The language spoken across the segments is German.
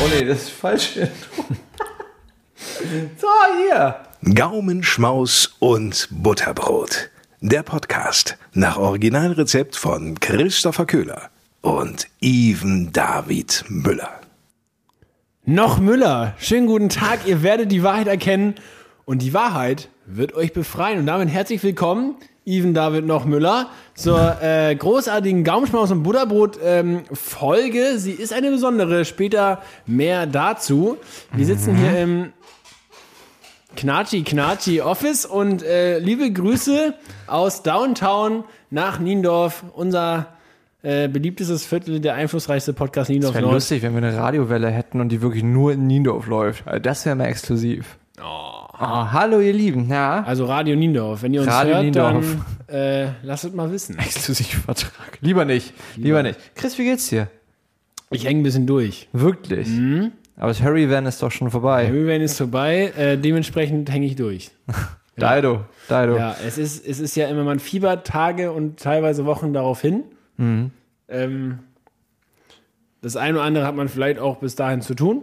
Oh nee, das ist falsch. so, hier. Gaumenschmaus und Butterbrot. Der Podcast nach Originalrezept von Christopher Köhler und Even David Müller. Noch Müller. Schönen guten Tag. Ihr werdet die Wahrheit erkennen und die Wahrheit wird euch befreien. Und damit herzlich willkommen, Even David Noch Müller, zur äh, großartigen Gaumenschmaus und Butterbrot ähm, Folge. Sie ist eine besondere. Später mehr dazu. Wir sitzen hier im Knatschi Knatschi Office und äh, liebe Grüße aus Downtown nach Niendorf, unser äh, beliebtestes Viertel, der einflussreichste Podcast Niendorf Wäre Nord. lustig, wenn wir eine Radiowelle hätten und die wirklich nur in Niendorf läuft. Also Das wäre mal exklusiv. Oh. Hallo ihr Lieben. Ja. Also Radio Niendorf. Wenn ihr uns Radio hört, Niendorf. dann äh, lasst es mal wissen. Exklusivvertrag. Lieber nicht. Lieber nicht. Chris, wie geht's dir? Ich hänge ein bisschen durch. Wirklich. Aber das Hurricane ist doch schon vorbei. Hurricane ist vorbei, äh, dementsprechend hänge ich durch. Dido. Dido. Ja, es ist, es ist ja immer, man fiebert Tage und teilweise Wochen darauf hin. Mhm. Ähm, das eine oder andere hat man vielleicht auch bis dahin zu tun.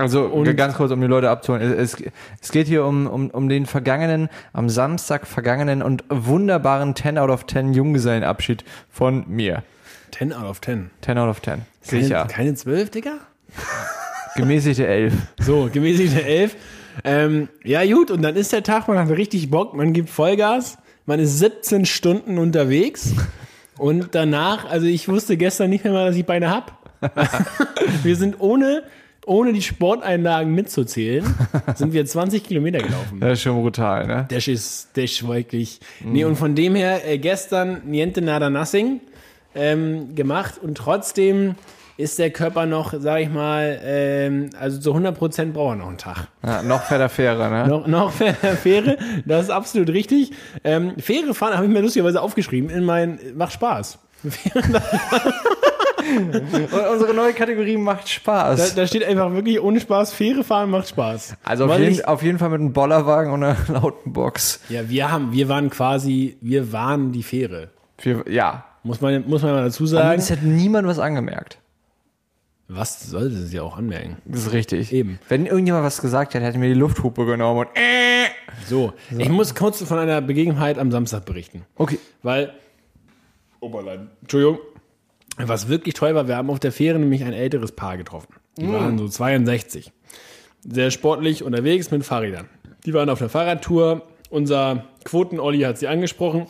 Also Und- ganz kurz, um die Leute abzuholen. Es, es geht hier um, um, um den vergangenen, am Samstag vergangenen und wunderbaren 10 out of 10 Junggesellenabschied von mir. 10 out of 10. 10 out of 10. Keine, Sicher. keine 12, Digga? Gemäßigte 11. So, gemäßigte 11. Ähm, ja, gut, und dann ist der Tag, man hat richtig Bock, man gibt Vollgas, man ist 17 Stunden unterwegs und danach, also ich wusste gestern nicht mehr mal, dass ich Beine hab. wir sind ohne, ohne die Sporteinlagen mitzuzählen, sind wir 20 Kilometer gelaufen. Das ist schon brutal, ne? Das ist, das ist wirklich. Nee, und von dem her, äh, gestern Niente Nada Nothing ähm, gemacht und trotzdem ist der Körper noch, sag ich mal, ähm, also zu 100% braucht er noch einen Tag. Ja, noch fetter Fähre, ne? Noch, noch Fähre, das ist absolut richtig. Ähm, Fähre fahren habe ich mir lustigerweise aufgeschrieben in mein, macht Spaß. Und unsere neue Kategorie macht Da, Spaß. da steht einfach wirklich ohne Spaß, Fähre fahren macht Spaß. also auf jeden, auf jeden Fall mit einem Bollerwagen und einer lauten Box. Ja, wir haben, wir waren quasi, wir waren die Fähre. Wir, ja. Muss man, muss man mal dazu sagen. es hat niemand was angemerkt. Was sollte sie ja auch anmerken? Das ist richtig. Eben. Wenn irgendjemand was gesagt hätte, hätte mir die Lufthupe genommen und äh. So, ich muss kurz von einer Begebenheit am Samstag berichten. Okay. Weil, Oberlein, Entschuldigung, was wirklich toll war, wir haben auf der Fähre nämlich ein älteres Paar getroffen. Die waren so 62. Sehr sportlich unterwegs mit Fahrrädern. Die waren auf der Fahrradtour. Unser Quoten-Olli hat sie angesprochen.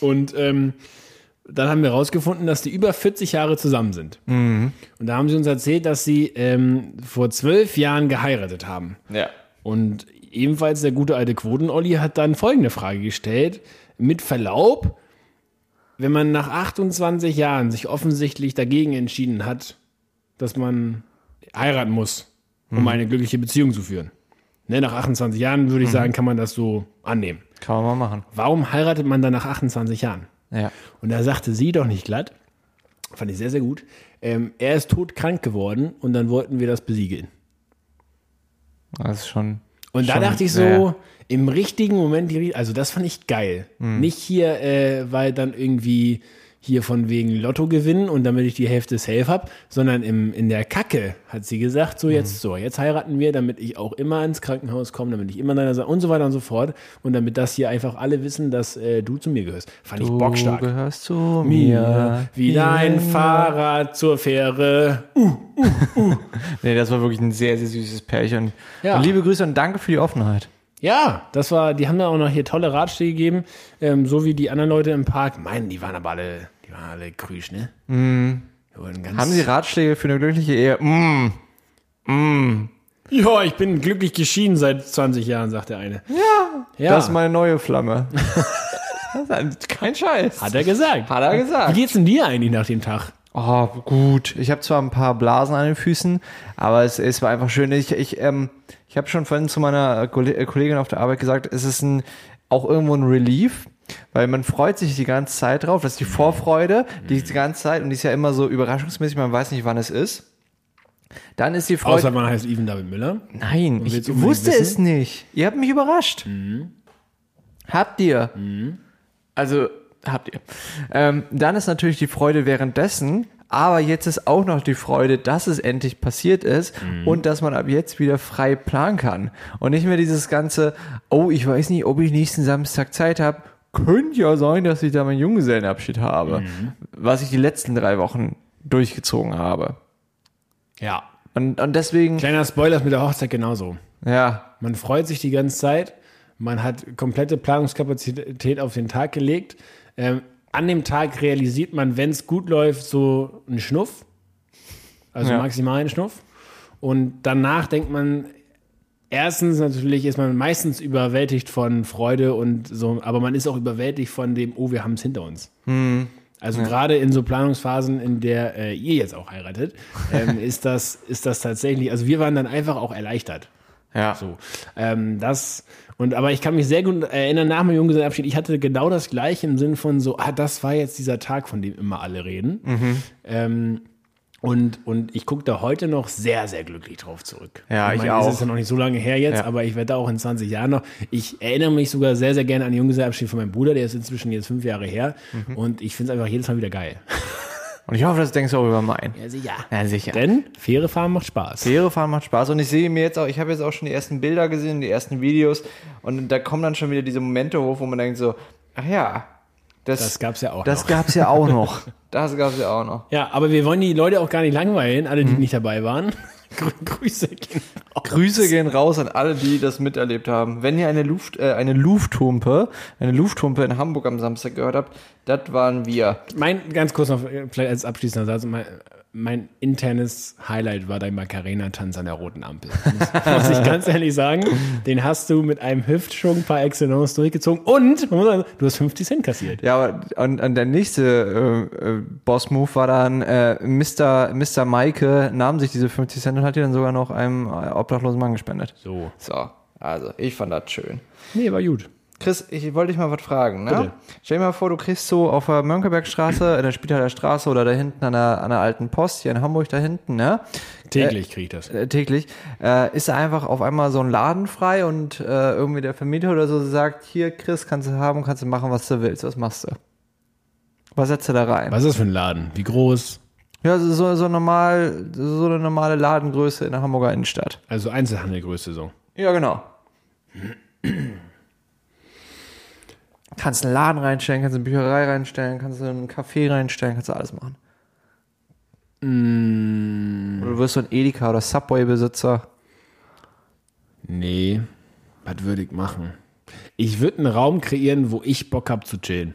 Und ähm, dann haben wir herausgefunden, dass die über 40 Jahre zusammen sind. Und da haben sie uns erzählt, dass sie ähm, vor zwölf Jahren geheiratet haben. Ja. Und ebenfalls der gute alte Quoten-Olli hat dann folgende Frage gestellt. Mit Verlaub, wenn man nach 28 Jahren sich offensichtlich dagegen entschieden hat, dass man heiraten muss, um eine glückliche Beziehung zu führen. Ne, nach 28 Jahren würde ich sagen, kann man das so annehmen. Kann man mal machen. Warum heiratet man dann nach 28 Jahren? Ja. Und da sagte sie doch nicht glatt, fand ich sehr, sehr gut, ähm, er ist todkrank geworden und dann wollten wir das besiegeln. Das ist schon. Und da Schon, dachte ich so, ja. im richtigen Moment, also das fand ich geil. Nicht hier, äh, weil dann irgendwie hier von wegen Lotto gewinnen und damit ich die Hälfte safe hab, sondern im, in der Kacke hat sie gesagt, so jetzt so, jetzt heiraten wir, damit ich auch immer ins Krankenhaus komme, damit ich immer deiner Seite und so weiter und so fort und damit das hier einfach alle wissen, dass äh, du zu mir gehörst. Fand ich bockstark. Du gehörst zu Mir, wie dein Fahrrad zur Fähre. Nee, das war wirklich ein sehr, sehr süßes Pärchen. Ja. Und liebe Grüße und danke für die Offenheit. Ja, das war, die haben da auch noch hier tolle Ratschläge gegeben, ähm, so wie die anderen Leute im Park. Meinen, die waren aber alle, die waren alle grüsch, ne? Mm. Haben Sie Ratschläge für eine glückliche Ehe? Mm. ja, ich bin glücklich geschieden seit 20 Jahren, sagt der eine. Ja. Ja, Das ist meine neue Flamme. Kein Scheiß. hat er gesagt. Hat er gesagt. Wie geht's denn dir eigentlich nach dem Tag? Oh, gut. Ich habe zwar ein paar Blasen an den Füßen, aber es, es war einfach schön. Ich, ich, ähm, ich habe schon vorhin zu meiner Kolle- Kollegin auf der Arbeit gesagt, es ist ein, auch irgendwo ein Relief, weil man freut sich die ganze Zeit drauf. Das ist die Vorfreude, die die ganze Zeit und die ist ja immer so überraschungsmäßig, man weiß nicht, wann es ist. Dann ist die Freude. Außer man heißt Even David Müller. Nein, ich willst du unbedingt wusste wissen? es nicht. Ihr habt mich überrascht. Habt ihr? Also, habt ihr. Ähm, dann ist natürlich die Freude währenddessen, Aber jetzt ist auch noch die Freude, dass es endlich passiert ist und dass man ab jetzt wieder frei planen kann. Und nicht mehr dieses ganze, oh, ich weiß nicht, ob ich nächsten Samstag Zeit habe. Könnte ja sein, dass ich da meinen Junggesellenabschied habe. Was ich die letzten drei Wochen durchgezogen habe. Ja. Und, und deswegen, Kleiner Spoiler ist mit der Hochzeit genauso. ja, Man freut sich die ganze Zeit. Man hat komplette Planungskapazität auf den Tag gelegt. Ähm, an dem Tag realisiert man, wenn es gut läuft, so einen Schnuff. Also Ja. maximal einen Schnuff. Und danach denkt man, erstens natürlich ist man meistens überwältigt von Freude und so, aber man ist auch überwältigt von dem, oh, wir haben es hinter uns. Also gerade in so Planungsphasen, in der äh, ihr jetzt auch heiratet, ähm, ist, das, ist das tatsächlich, also wir waren dann einfach auch erleichtert. ja. So, ähm, das und aber ich kann mich sehr gut erinnern nach meinem Junggesellenabschied. Ich hatte genau das gleiche im Sinn von so, ah, das war jetzt dieser Tag, von dem immer alle reden. Mhm. Ähm, und, und ich gucke da heute noch sehr, sehr glücklich drauf zurück. Ja, ich meine, auch. Es ist ja noch nicht so lange her jetzt, Ja. aber ich werde da auch in 20 Jahren noch. Ich erinnere mich sogar sehr, sehr gerne an den Junggesellenabschied von meinem Bruder, der ist inzwischen jetzt fünf Jahre her. Mhm. Und ich finde es einfach jedes Mal wieder geil. Und ich hoffe, das denkst du auch über meinen. Ja, sicher. Ja, sicher. Denn Fähre fahren macht Spaß. Fähre fahren macht Spaß und ich sehe mir jetzt auch, ich habe jetzt auch schon die ersten Bilder gesehen, die ersten Videos und da kommen dann schon wieder diese Momente hoch, wo man denkt so, ach ja, das, Das gab's ja auch das noch. gab's ja auch noch. Das gab's ja auch noch. Ja, aber wir wollen die Leute auch gar nicht langweilen, alle, die Mhm. nicht dabei waren. Grü Grüße gehen raus. Grüße gehen raus an alle, die das miterlebt haben. Wenn ihr eine Luft, äh, eine Lufttumpe, eine Lufttumpe in Hamburg am Samstag gehört habt, das waren wir. Mein, ganz kurz noch, äh, vielleicht als abschließender Satz, mein, mein internes Highlight war dein Macarena-Tanz an der roten Ampel. Muss, muss ich ganz ehrlich sagen. Den hast du mit einem Hüftschwung par excellence durchgezogen und, sagen, du hast 50 Cent kassiert. Ja, aber und, und der nächste äh, äh, Boss-Move war dann, äh, Mr. Mr. Maike nahm sich diese 50 Cent und hat die dann sogar noch einem äh, obdachlosen Mann gespendet. So. So, also ich fand das schön. Nee, war gut. Chris, ich wollte dich mal was fragen. Ne? Bitte. Stell dir mal vor, du kriegst so auf der Mönckebergstraße, in der Spitaler Straße oder da hinten an der, an der alten Post, hier in Hamburg da hinten, ne? Täglich krieg ich das. Äh, täglich, äh, ist da einfach auf einmal so ein Laden frei und äh, irgendwie der Vermieter oder so sagt, hier Chris, kannst du haben, kannst du machen, was du willst. Was machst du? Was setzt du da rein? Was ist das für ein Laden? Wie groß? Ja, so, so normal, so eine normale Ladengröße in der Hamburger Innenstadt. Also Einzelhandelgröße so. Ja, genau. Kannst einen Laden reinstellen, kannst eine Bücherei reinstellen, kannst einen Café reinstellen, kannst du alles machen. Oder du wirst so ein Edeka oder Subway-Besitzer. Nee, was würde ich machen? Ich würde einen Raum kreieren, wo ich Bock habe zu chillen.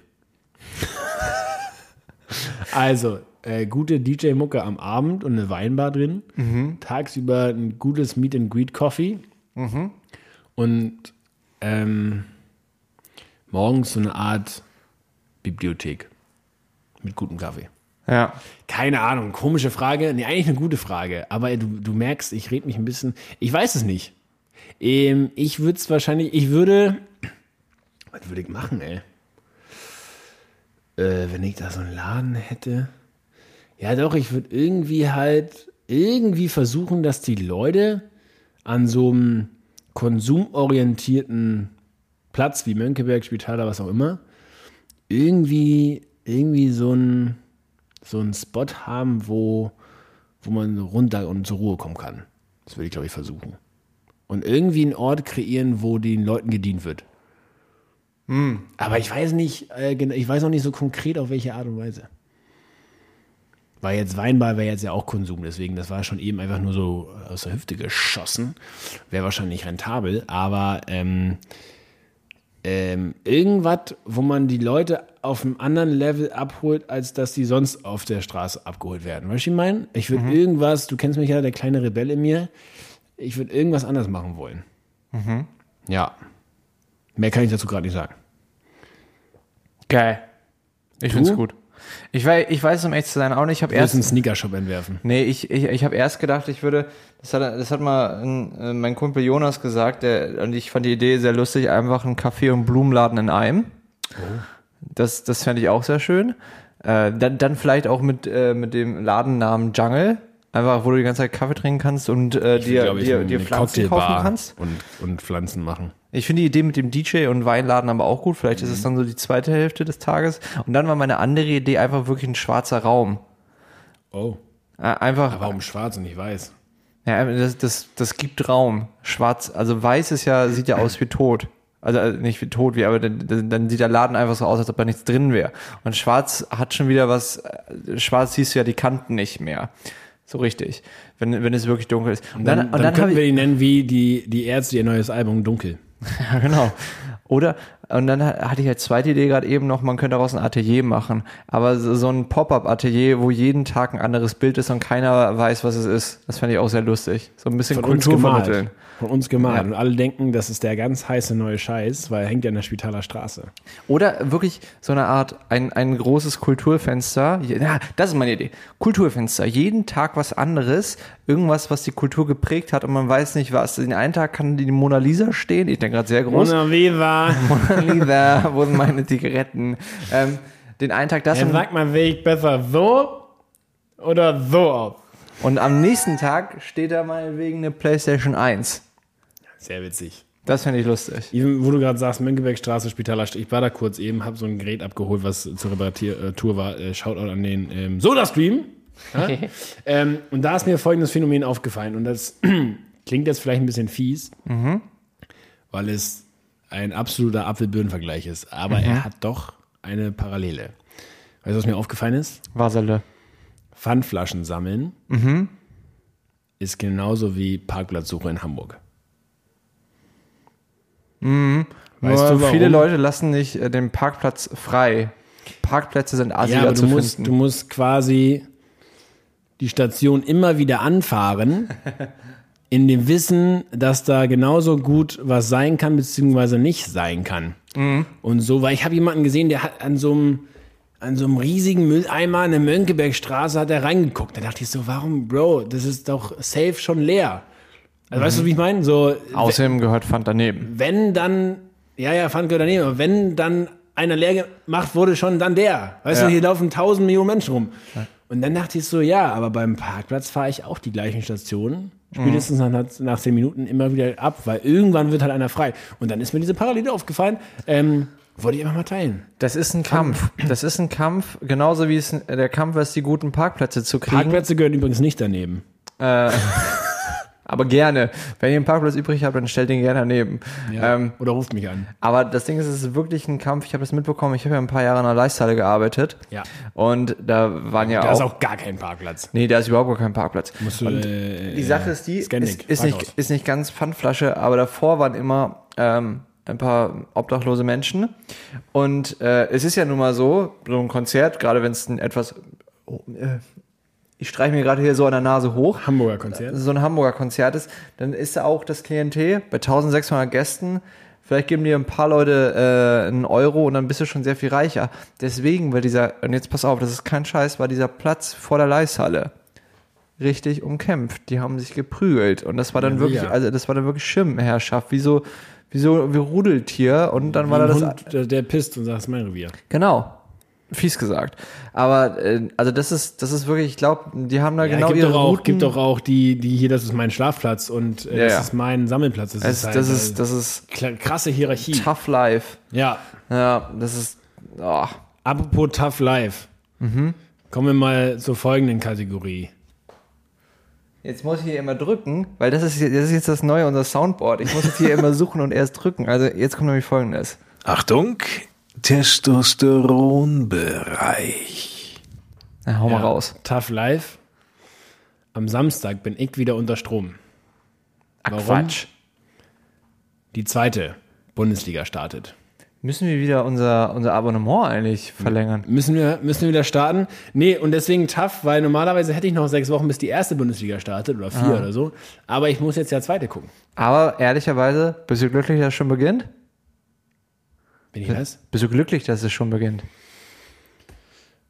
also, äh, gute DJ-Mucke am Abend und eine Weinbar drin. Tagsüber ein gutes Meet and Greet Coffee. Und ähm, morgens so eine Art Bibliothek mit gutem Kaffee. Ja. Keine Ahnung, komische Frage. Nee, eigentlich eine gute Frage. Aber du, du merkst, ich rede mich ein bisschen. Ich weiß es nicht. Ähm, ich würde es wahrscheinlich, ich würde. Was würde ich machen, ey? Äh, wenn ich da so einen Laden hätte. Ja, doch, ich würde irgendwie halt irgendwie versuchen, dass die Leute an so einem konsumorientierten Platz wie Mönckeberg, Spitaler, was auch immer, irgendwie, irgendwie so ein so einen Spot haben, wo, wo man runter und zur Ruhe kommen kann. Das würde ich, glaube ich, versuchen. Und irgendwie einen Ort kreieren, wo den Leuten gedient wird. Aber ich weiß nicht, äh, ich weiß noch nicht so konkret, auf welche Art und Weise. Weil jetzt Weinbar wäre jetzt ja auch Konsum, deswegen, das war schon eben einfach nur so aus der Hüfte geschossen. Wäre wahrscheinlich rentabel, aber ähm, ähm, irgendwas, wo man die Leute auf einem anderen Level abholt, als dass die sonst auf der Straße abgeholt werden. Weißt du, was ich meine? Ich würde irgendwas, du kennst mich ja, der kleine Rebell in mir, ich würde irgendwas anders machen wollen. Ja. Mehr kann ich dazu gerade nicht sagen. Geil. Ich find's gut. Ich weiß, ich weiß, um echt zu sein, auch nicht. Ich habe erst, einen Sneakershop entwerfen. nee, ich, ich, ich habe erst gedacht, ich würde, das hat, das hat mal ein, äh, mein Kumpel Jonas gesagt, der, und ich fand die Idee sehr lustig, einfach einen Kaffee und Blumenladen in einem. Das, das fände ich auch sehr schön. Äh, dann, dann vielleicht auch mit, äh, mit dem Ladennamen Jungle. Einfach, wo du die ganze Zeit Kaffee trinken kannst und äh, dir, dir, dir Pflanzen kaufen kannst. Und, und Pflanzen machen. Ich finde die Idee mit dem DJ und Weinladen aber auch gut. Vielleicht ist es dann so die zweite Hälfte des Tages. Und dann war meine andere Idee einfach wirklich ein schwarzer Raum. Oh. Einfach, Aber warum schwarz und nicht weiß? ja, das, das, das gibt Raum. Schwarz, also weiß ist ja, sieht ja aus wie tot. Also äh, nicht wie tot, wie, aber dann, dann dann sieht der Laden einfach so aus, als ob da nichts drin wäre. Und schwarz hat schon wieder was, äh, schwarz siehst du ja die Kanten nicht mehr. So richtig. Wenn, wenn es wirklich dunkel ist. Und Dann, dann, dann, und dann, könnten habe wir die nennen wie die, die Ärzte ihr neues Album Dunkel. ja, genau. Oder, und dann ha- hatte ich als zweite Idee gerade eben noch, man könnte daraus ein Atelier machen. Aber so, ein Pop-Up-Atelier, wo jeden Tag ein anderes Bild ist und keiner weiß, was es ist. Das fände ich auch sehr lustig. So ein bisschen Von Kultur vermitteln. Von uns gemalt. Ja. Und alle denken, das ist der ganz heiße neue Scheiß, weil er hängt ja in der Spitaler Straße. Oder wirklich so eine Art, ein, ein großes Kulturfenster. Ja, das ist meine Idee. Kulturfenster. Jeden Tag was anderes. Irgendwas, was die Kultur geprägt hat und man weiß nicht was. Den einen Tag kann die Mona Lisa stehen. Ich denke gerade sehr groß. Mona Viva. Mona Lisa, wo sind meine Zigaretten? Ähm, den einen Tag das und, sagt mal, will ich besser so oder so auf? und am nächsten Tag steht da meinetwegen eine Playstation 1. Sehr witzig. Das fände ich lustig. Eben, wo du gerade sagst, Mönckebergstraße, Spitaler Straße. Ich war da kurz eben, habe so ein Gerät abgeholt, was zur Reparatur war. Äh, Shoutout an den ähm, Soda-Stream. Ja? ähm, und da ist mir folgendes Phänomen aufgefallen. Und das klingt jetzt vielleicht ein bisschen fies, weil es ein absoluter Apfelbirnenvergleich ist. Aber er hat doch eine Parallele. Weißt du, was mir aufgefallen ist? Wasserle. Pfandflaschen sammeln ist genauso wie Parkplatzsuche in Hamburg. Nur Weißt du, warum? viele Leute lassen nicht äh, den Parkplatz frei. Parkplätze sind Ja, asiger zu du musst, finden. du musst quasi die Station immer wieder anfahren, in dem Wissen, dass da genauso gut was sein kann, beziehungsweise nicht sein kann. Mhm. Und so, weil ich habe jemanden gesehen, der hat an so einem an so einem riesigen Mülleimer in der Mönckebergstraße hat er reingeguckt. Da dachte ich so, warum, Bro, das ist doch safe schon leer. Also weißt du, wie ich meine? So, Außerdem gehört Pfand daneben. wenn dann, ja, ja, fand gehört daneben, aber wenn dann einer leer gemacht wurde, schon dann der. Weißt Ja. du, hier laufen tausend Millionen Menschen rum. Und dann dachte ich so, ja, aber beim Parkplatz fahre ich auch die gleichen Stationen. Spätestens nach, nach zehn Minuten immer wieder ab, weil irgendwann wird halt einer frei. Und dann ist mir diese Parallele aufgefallen. Ähm, wollte ich einfach mal teilen. Das ist ein Kampf. Das ist ein Kampf, genauso wie es der Kampf ist, die guten Parkplätze zu kriegen. Parkplätze gehören übrigens nicht daneben. aber gerne. Wenn ihr einen Parkplatz übrig habt, dann stellt ihn gerne daneben. Ähm, Oder ruft mich an. aber das Ding ist, es ist wirklich ein Kampf. Ich habe das mitbekommen. Ich habe ja ein paar Jahre in der Leisthalle gearbeitet. Ja. Und da waren ja Da ist auch, auch gar kein Parkplatz. Nee, da ist überhaupt gar kein Parkplatz. Musst du, Und äh, die Sache ist die, ist, ist, nicht, ist nicht ganz Pfandflasche, aber davor waren immer ähm, ein paar obdachlose Menschen. Und äh, es ist ja nun mal so, so ein Konzert, gerade wenn es ein etwas, oh, äh, ich streiche mir gerade hier so an der Nase hoch, Hamburger Konzert. so ein Hamburger Konzert ist, dann ist da auch das Klientel bei 1600 Gästen. Vielleicht geben dir ein paar Leute äh, einen Euro und dann bist du schon sehr viel reicher. Deswegen war dieser, und jetzt pass auf, das ist kein Scheiß, war dieser Platz vor der Leishalle richtig umkämpft. Die haben sich geprügelt und das war dann Ja, wirklich, sicher. also das war dann wirklich Schirmherrschaft, wie so, wie so, wie Rudeltier und dann war da das, Hund, der, der pisst und sagt, das ist mein Revier. genau. Fies gesagt. Aber, äh, also das ist, das ist wirklich, ich glaube, die haben da Ja, genau gibt ihre doch auch, Routen. gibt doch auch die, die hier, das ist mein Schlafplatz und äh, Ja, das ja. ist mein Sammelplatz. Das, das, ist, halt, das ist, äh, das ist krasse Hierarchie. tough life. Ja. Ja, das ist, oh. Apropos Tough Life. Mhm. Kommen wir mal zur folgenden Kategorie. Jetzt muss ich hier immer drücken, weil das ist, das ist jetzt das neue, unser Soundboard. Ich muss jetzt hier immer suchen und erst drücken. Also jetzt kommt nämlich folgendes. Achtung, Testosteronbereich. Na, hau mal Ja, raus. Tough Life. Am Samstag bin ich wieder unter Strom. Ach, Warum? Quatsch. Die zweite Bundesliga startet. Müssen wir wieder unser, unser Abonnement eigentlich verlängern? Müssen wir, müssen wir wieder starten? Nee, und deswegen tough, weil normalerweise hätte ich noch sechs Wochen, bis die erste Bundesliga startet oder vier oder so. Aber ich muss jetzt ja zweite gucken. Aber ehrlicherweise, bist du glücklich, dass es schon beginnt? Bin ich das? Bist du glücklich, dass es schon beginnt?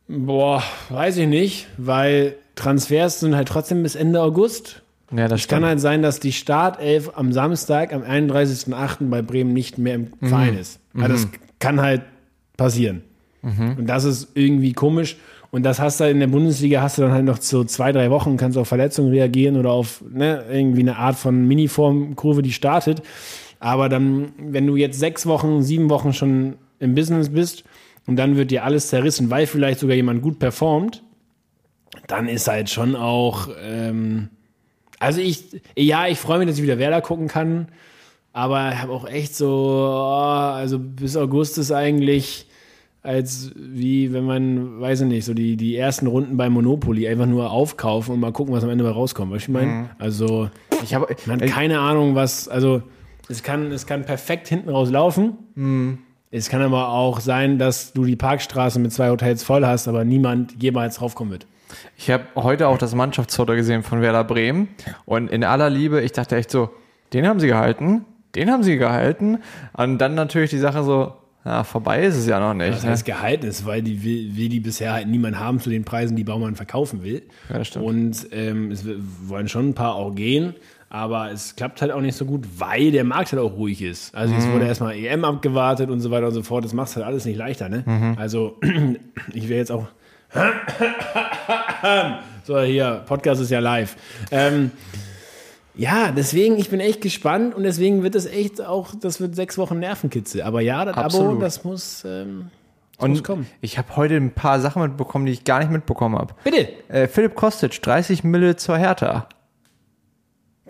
Boah, weiß ich nicht, weil Transfers sind halt trotzdem bis Ende August. Ja, das Es kann halt sein, dass die Startelf am Samstag, am 31.08. bei Bremen nicht mehr im Mhm. Verein ist. Also das kann halt passieren. Mhm. Und das ist irgendwie komisch. Und das hast du in der Bundesliga, hast du dann halt noch so zwei, drei Wochen, kannst auf Verletzungen reagieren oder auf ne, irgendwie eine Art von Miniformkurve, die startet. Aber dann, wenn du jetzt sechs Wochen, sieben Wochen schon im Business bist und dann wird dir alles zerrissen, weil vielleicht sogar jemand gut performt, dann ist halt schon auch, ähm, also ich, ja, ich freue mich, dass ich wieder Werder gucken kann, aber ich habe auch echt so, oh, also bis August ist eigentlich als wie wenn man, weiß ich nicht, so die, die ersten Runden bei Monopoly einfach nur aufkaufen und mal gucken, was am Ende bei rauskommt. Weißt du, ich meine? Also, Ich habe man hat keine Ahnung, was, also es kann, es kann perfekt hinten raus laufen. Es kann aber auch sein, dass du die Parkstraße mit zwei Hotels voll hast, aber niemand jemals draufkommen wird. Ich habe heute auch das Mannschaftsfoto gesehen von Werder Bremen und in aller Liebe, ich dachte echt so, den haben sie gehalten, den haben sie gehalten und dann natürlich die Sache so, ja, vorbei ist es ja noch nicht. Das Ne? heißt gehalten ist, weil die will, will die bisher halt niemand haben zu den Preisen, die Baumann verkaufen will. Ja, stimmt. Und ähm, es wollen schon ein paar auch gehen, aber es klappt halt auch nicht so gut, weil der Markt halt auch ruhig ist. Also Mhm. es wurde erstmal EM abgewartet und so weiter und so fort. Das macht halt alles nicht leichter, ne? Mhm. Also ich wäre jetzt auch. so, hier, Podcast ist ja live. Ähm, ja, deswegen, ich bin echt gespannt und deswegen wird es echt auch, das wird sechs Wochen Nervenkitzel. Aber ja, das Abo, Absolut. das muss, ähm, Und kommen. ich habe heute ein paar Sachen mitbekommen, die ich gar nicht mitbekommen habe. Bitte. Äh, Philipp Kostic, 30 Mille zur Hertha.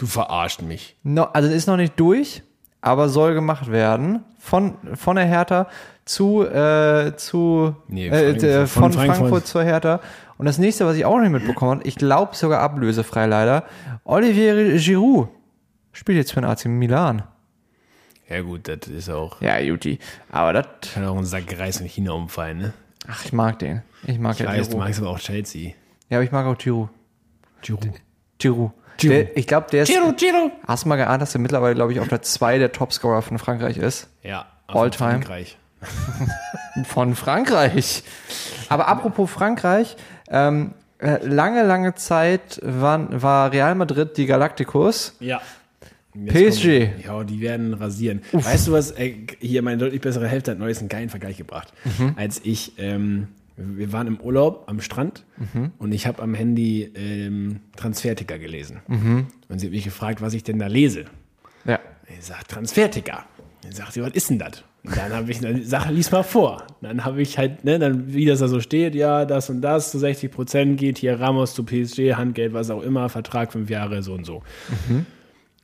Du verarscht mich. No, also ist noch nicht durch, aber soll gemacht werden. Von, von der Hertha zu, äh, zu Nee, äh, äh, von von, Frankfurt. Frankfurt. zur Hertha. Und das nächste, was ich auch noch nicht mitbekommen habe, ich glaube sogar ablösefrei leider, Olivier Giroud spielt jetzt für den AC Milan. Ja gut, das ist auch, Ja, Juti. Aber das, kann auch ein Sack Reis in China umfallen, ne? ach, ich mag den. Ich mag Ich ja weiß, du magst aber auch Chelsea. Ja, aber ich mag auch Giroud. Giroud. Giroud. Giroud. Der, ich glaube, der ist, Giro, Giro. hast du mal geahnt, dass er mittlerweile, glaube ich, auf der 2 der Topscorer von Frankreich ist? Ja. All von time. Frankreich. Von Frankreich. Aber apropos Frankreich, ähm, äh, lange, lange Zeit waren, war Real Madrid die Galacticos. Ja. Jetzt PSG. kommt- Ja, die werden rasieren. Weißt du was? Äh, hier meine deutlich bessere Hälfte hat neulich einen geilen Vergleich gebracht. Mhm. Als ich, ähm, wir waren im Urlaub am Strand Mhm. und ich habe am Handy ähm, Transferticker gelesen. Mhm. Und sie hat mich gefragt, was ich denn da lese. Ja. Ich sag Transferticker. Dann sagt sie, was ist denn das? Und dann habe ich, dann sag, lies mal vor. Dann habe ich halt, ne, dann, wie das da so steht, ja, das und das, zu 60 Prozent geht hier Ramos zu PSG, Handgeld, was auch immer, Vertrag fünf Jahre, so und so.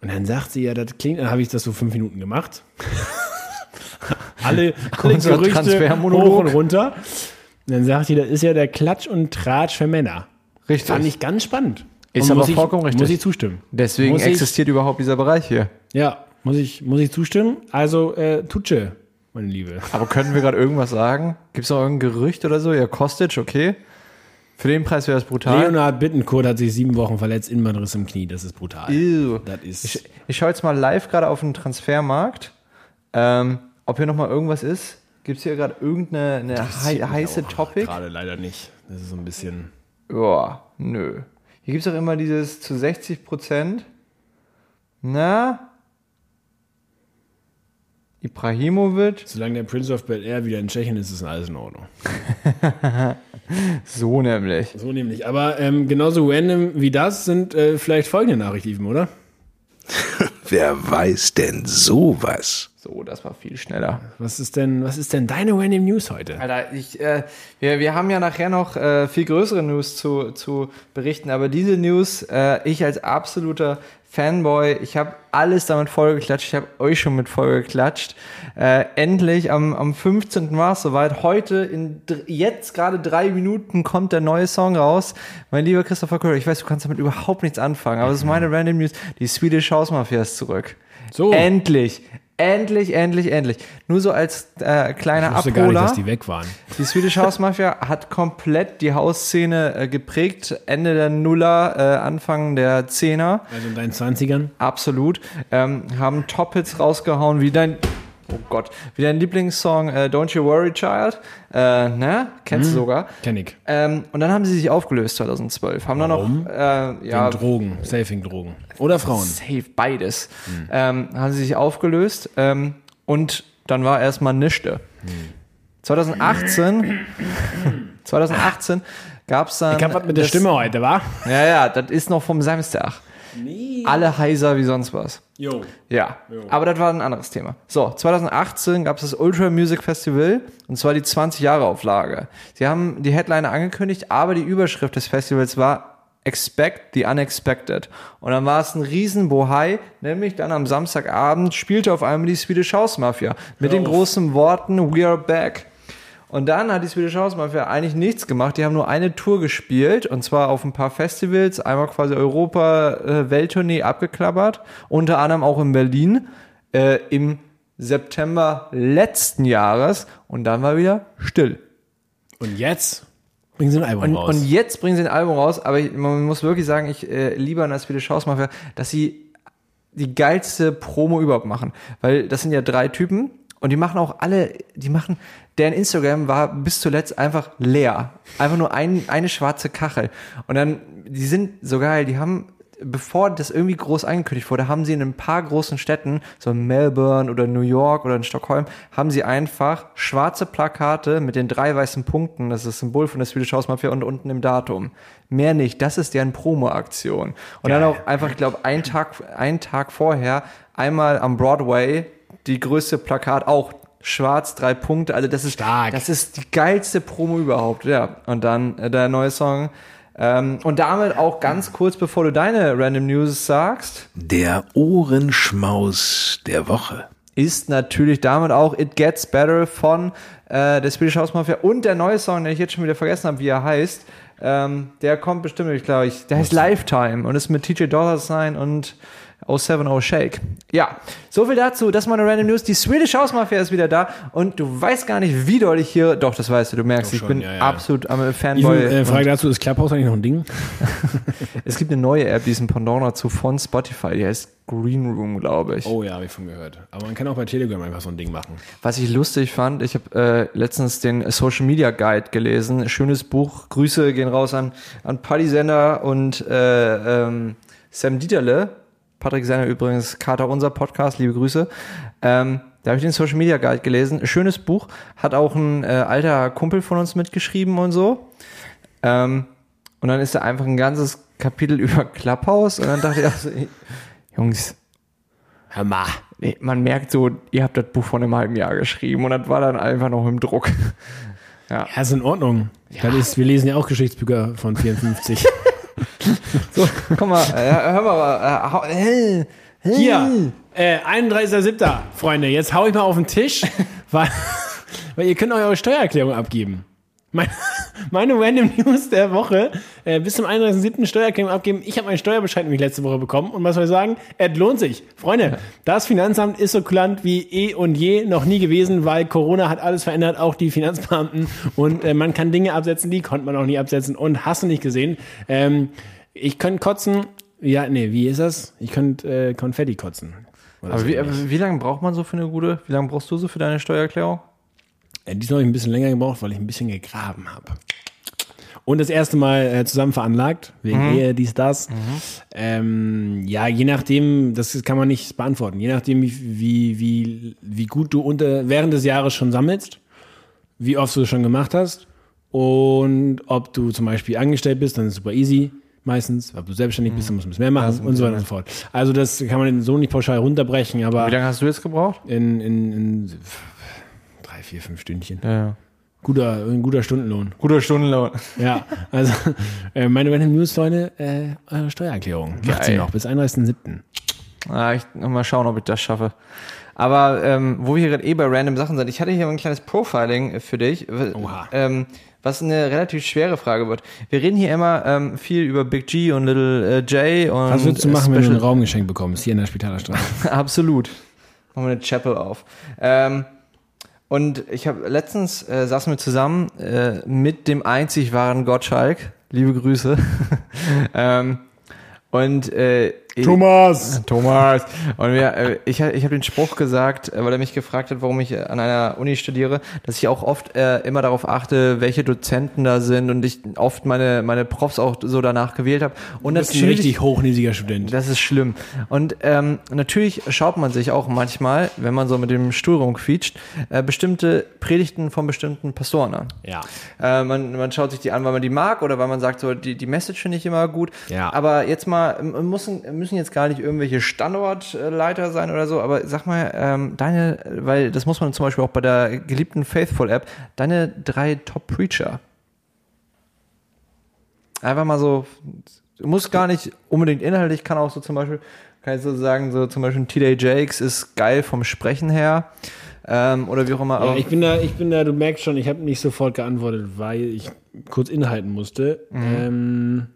Und dann sagt sie, ja, das klingt, dann habe ich das so fünf Minuten gemacht. alle, alle Gerüchte hoch und runter. Und dann sagt sie, das ist ja der Klatsch und Tratsch für Männer. Richtig. Fand ich ganz spannend. Ist Und aber ich- vollkommen richtig. Muss ich zustimmen. Deswegen Muss ich- existiert überhaupt dieser Bereich hier. Ja, muss ich, muss ich zustimmen. Also, äh, Tutsche, meine Liebe. Aber können wir gerade irgendwas sagen? Gibt es noch irgendein Gerücht oder so? Ja, Kostic, okay. Für den Preis wäre das brutal. Leonhard Bittencourt hat sich sieben Wochen verletzt, Innenbandriss im Knie. Das ist brutal. Ew. Das ist. Ich, ich schaue jetzt mal live gerade auf den Transfermarkt. Ähm, ob hier nochmal irgendwas ist. Gibt es hier gerade irgendeine eine hei heiße Topic? Gerade leider nicht. Das ist so ein bisschen. Ja, nö. Hier gibt es auch immer dieses zu 60 Prozent. Na? Ibrahimovic. Solange der Prince of Bel Air wieder in Tschechien ist, ist alles in Ordnung. So nämlich. So nämlich. Aber ähm, genauso random wie das sind äh, vielleicht folgende Nachrichten, oder? Wer weiß denn sowas? So, das war viel schneller. Was ist denn, was ist denn deine random News heute? Alter, ich, äh, wir, wir haben ja nachher noch äh, viel größere News zu, zu berichten, aber diese News, äh, ich als absoluter Fanboy, ich habe alles damit vollgeklatscht, ich habe euch schon mit vollgeklatscht. Äh, endlich am, am 15. war es soweit. Heute, in jetzt gerade drei Minuten, kommt der neue Song raus. Mein lieber Christopher Curry, ich weiß, du kannst damit überhaupt nichts anfangen, aber es ist meine Random News. Die Swedish House Mafia ist zurück. So. Endlich. Endlich, endlich, endlich. Nur so als äh, kleiner Ich Abholer. gar nicht, dass die weg waren. Die Swedish House Mafia hat komplett die Hausszene äh, geprägt. Ende der Nuller, äh, Anfang der Zehner. Also in deinen 20ern? Absolut. Ähm, haben Top-Hits rausgehauen, wie dein, oh Gott, wie dein Lieblingssong äh, Don't You Worry Child. Äh, ne? Kennst du sogar. Kenn ich. Ähm, und dann haben sie sich aufgelöst 2012. Haben Warum? dann noch, äh, ja, Wegen Drogen, Safing-Drogen. Oder Frauen. Safe, beides. Ähm, haben sie sich aufgelöst ähm, und dann war erstmal nichte. 2018, 2018 gab es dann. Ich hab was mit der das- Stimme heute, wa? Ja, ja, das ist noch vom Samstag. Nee. Alle heiser wie sonst was. Jo. Ja, aber das war ein anderes Thema. So, 2018 gab es das Ultra Music Festival und zwar die 20 Jahre Auflage. Sie haben die Headliner angekündigt, aber die Überschrift des Festivals war Expect the Unexpected. Und dann war es ein riesen Bohai, nämlich dann am Samstagabend spielte auf einmal die Swedish House Mafia mit den auf. großen Worten We are back. Und dann hat die Swedish House Mafia eigentlich nichts gemacht. Die haben nur eine Tour gespielt und zwar auf ein paar Festivals, einmal quasi Europa-Welttournee abgeklappert, unter anderem auch in Berlin äh, im September letzten Jahres und dann war wieder still. Und jetzt bringen sie ein Album Und, raus. und jetzt bringen sie ein Album raus, aber ich, man muss wirklich sagen, ich äh, liebe an der Swedish House Mafia, dass sie die geilste Promo überhaupt machen. Weil das sind ja drei Typen und die machen auch alle, die machen, deren Instagram war bis zuletzt einfach leer. Einfach nur ein, eine schwarze Kachel. Und dann, die sind so geil, die haben, bevor das irgendwie groß angekündigt wurde, haben sie in ein paar großen Städten, so in Melbourne oder New York oder in Stockholm, haben sie einfach schwarze Plakate mit den drei weißen Punkten, das ist das Symbol von der Swedish House Mafia und unten im Datum. Mehr nicht, das ist deren Promo-Aktion. Und dann Geil. auch einfach, ich glaube, einen Tag, einen Tag vorher einmal am Broadway die größte Plakat auch schwarz, drei Punkte. Also das ist Stark. das ist die geilste Promo überhaupt, ja. Und dann äh, der neue Song. Ähm, und damit auch ganz kurz, bevor du deine Random News sagst, Der Ohrenschmaus der Woche. ist natürlich damit auch It Gets Better von äh, der Swedish House Mafia und der neue Song, den ich jetzt schon wieder vergessen habe, wie er heißt. Ähm, der kommt bestimmt, ich glaube ich, der heißt Lifetime und ist mit TJ Dollar Sign und 070 Shake. Ja, so viel dazu. Das ist meine Random News. Die Swedish House Mafia ist wieder da und du weißt gar nicht, wie doll ich hier. Doch, das weißt du. Du merkst, Doch ich schon, bin ja, ja. absolut am Even, Fanboy. äh, Und Frage dazu, ist Clubhouse eigentlich noch ein Ding? es gibt eine neue App, die ist ein Pendant dazu von Spotify. Die heißt Green Room, glaube ich. Oh ja, habe ich von gehört. Aber man kann auch bei Telegram einfach so ein Ding machen. Was ich lustig fand, ich habe äh, letztens den Social Media Guide gelesen. Schönes Buch. Grüße gehen raus an, an Paddy Sender und äh, ähm, Sam Dieterle. Patrick Sender übrigens, Kater unser Podcast, liebe Grüße. Ähm, da habe ich den Social Media Guide gelesen. Schönes Buch. Hat auch ein äh, alter Kumpel von uns mitgeschrieben und so. Ähm, und dann ist da einfach ein ganzes Kapitel über Clubhouse. Und dann dachte ich auch so, Jungs, Hör mal. Nee, man merkt so, ihr habt das Buch vor einem halben Jahr geschrieben und das war dann einfach noch im Druck. Ja, ist in Ordnung. Das ist, wir lesen ja auch Geschichtsbücher von 54. So, komm mal, äh, hör mal, äh, hau- Hier, äh, 31.07. Freunde, jetzt hau ich mal auf den Tisch, weil, weil ihr könnt eure Steuererklärung abgeben. Meine, meine Random News der Woche, äh, bis zum 31.07. Steuererklärung abgeben. Ich habe meinen Steuerbescheid nämlich letzte Woche bekommen und was soll ich sagen? Es lohnt sich. Freunde, das Finanzamt ist so kulant wie eh und je noch nie gewesen, weil Corona hat alles verändert, auch die Finanzbeamten und äh, man kann Dinge absetzen, die konnte man auch nie absetzen und hast du nicht gesehen. Ähm, ich könnte kotzen, ja, nee, wie ist das? Ich könnte äh, Konfetti kotzen. Aber wie, aber wie lange braucht man so für eine gute, wie lange brauchst du so für deine Steuererklärung? Äh, diesmal habe ich ein bisschen länger gebraucht, weil ich ein bisschen gegraben habe. Und das erste Mal äh, zusammen veranlagt, wegen Ehe, dies, das. Ähm, ja, je nachdem, das kann man nicht beantworten, je nachdem, wie, wie, wie, wie gut du unter, während des Jahres schon sammelst, wie oft du es schon gemacht hast und ob du zum Beispiel angestellt bist, dann ist es super easy. Meistens, ob du selbstständig bist, dann musst du ein bisschen mehr machen und so weiter und so fort. Also das kann man so nicht pauschal runterbrechen, aber Wie lange hast du jetzt gebraucht? in, in, in drei, vier, fünf Stündchen. Ja. Guter, ein guter Stundenlohn. Guter Stundenlohn. Ja, also äh, meine Random News, Leute, äh, eure Steuererklärung. Macht sie noch bis 31.07. Ah, ich, mal schauen, ob ich das schaffe. Aber ähm, wo wir hier gerade eh bei random Sachen sind, ich hatte hier ein kleines Profiling für dich, ähm, was eine relativ schwere Frage wird. Wir reden hier immer ähm, viel über Big G und Little äh, J und Was würdest du machen, wenn du einen Special- Raum geschenkt bekommst, hier in der Spitalerstraße? Absolut. Machen wir eine Chapel auf. Ähm, und ich habe letztens äh, saßen wir zusammen äh, mit dem einzig wahren Gottschalk. Liebe Grüße. ähm, und äh, Thomas! Thomas. Und wir, äh, ich, ich habe den Spruch gesagt, äh, weil er mich gefragt hat, warum ich äh, an einer Uni studiere, dass ich auch oft äh, immer darauf achte, welche Dozenten da sind und ich oft meine, meine Profs auch so danach gewählt habe. Und Du bist ein richtig hochnäsiger Student. das ist schlimm. Und ähm, natürlich schaut man sich auch manchmal, wenn man so mit dem Stuhl rumquietscht, äh, bestimmte Predigten von bestimmten Pastoren an. Ja. Äh, man, man schaut sich die an, weil man die mag oder weil man sagt, so die, die Message finde ich immer gut. Ja. Aber jetzt mal, ähm, müssen, müssen jetzt gar nicht irgendwelche Standortleiter sein oder so, aber sag mal, ähm, deine, weil das muss man zum Beispiel auch bei der geliebten Faithful App, deine drei Top-Preacher. Einfach mal so, muss gar nicht unbedingt inhaltlich, kann auch so zum Beispiel, kann ich so sagen, so zum Beispiel TJ Jakes ist geil vom Sprechen her. Ähm, oder wie auch immer. Ja, ich bin da, ich bin da, du merkst schon, ich habe nicht sofort geantwortet, weil ich kurz inhalten musste. Ähm,